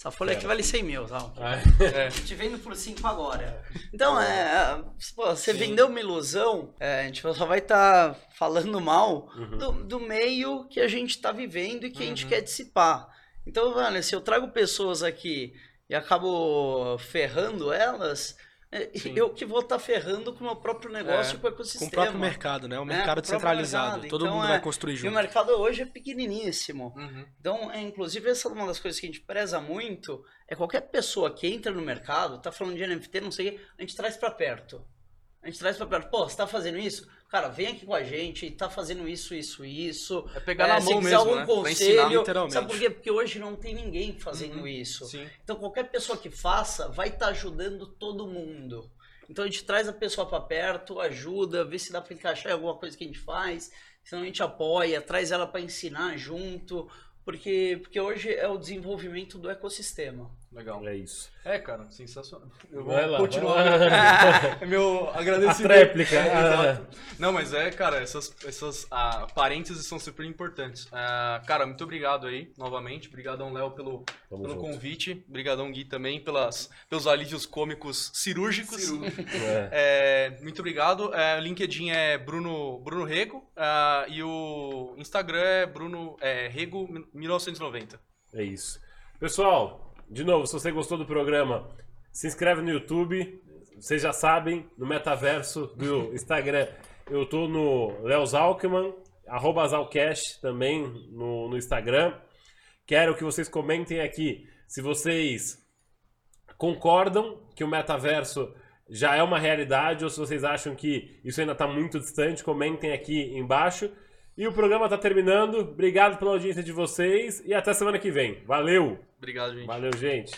Essa folha aqui vale 100 mil, tá? Ah, É. Te vendo por 5 agora. Então, é, pô, você vendeu uma ilusão, é, a gente só vai estar falando mal Uhum. do, do meio que a gente está vivendo e que a gente Uhum. quer dissipar. Então, velho, se eu trago pessoas aqui e acabo ferrando elas, Sim. eu que vou estar ferrando com o meu próprio negócio É, e com o Com ecossistema. o próprio mercado, né? O né? mercado Com o próprio descentralizado. mercado. Todo Então, mundo é, vai construir E o junto. mercado hoje é pequeniníssimo. Uhum. Então, é, inclusive, essa é uma das coisas que a gente preza muito, é qualquer pessoa que entra no mercado, tá falando de NFT, não sei o quê, a gente traz pra perto. A gente traz pra perto. Pô, você tá fazendo isso? Cara, vem aqui com a gente, tá fazendo isso, isso, isso. É pegar É, na mão mesmo, algum né? Pra conselho, ensinar. literalmente. Sabe por quê? Porque hoje não tem ninguém fazendo Uhum. isso. Sim. Então qualquer pessoa que faça vai estar ajudando todo mundo. Então a gente traz a pessoa para perto, ajuda, vê se dá para encaixar em alguma coisa que a gente faz, senão a gente apoia, traz ela para ensinar junto, porque porque hoje é o desenvolvimento do ecossistema. Legal. é isso. É, cara, sensacional. Eu vou Vai lá, continuar. vai lá. É meu A agradecimento. tréplica. É, ah, exato. Não, mas é, cara, essas, essas ah, parênteses são super importantes. Ah, cara, muito obrigado aí, novamente. Obrigadão, Léo, pelo, Tamo pelo junto. convite. Obrigadão, Gui, também, pelas, pelos alívios cômicos cirúrgicos. É. É, muito obrigado. É, o LinkedIn é Bruno, Bruno Rego ah, e o Instagram é Bruno é, Rego 1990. É isso. Pessoal, de novo, se você gostou do programa, se inscreve no YouTube. Vocês já sabem, no metaverso do Instagram, eu tô no Léo Zalkman, arroba Zalcast também no, no Instagram. Quero que vocês comentem aqui se vocês concordam que o metaverso já é uma realidade ou se vocês acham que isso ainda está muito distante, comentem aqui embaixo. E o programa está terminando. Obrigado pela audiência de vocês e até semana que vem. Valeu! Obrigado, gente. Valeu, gente.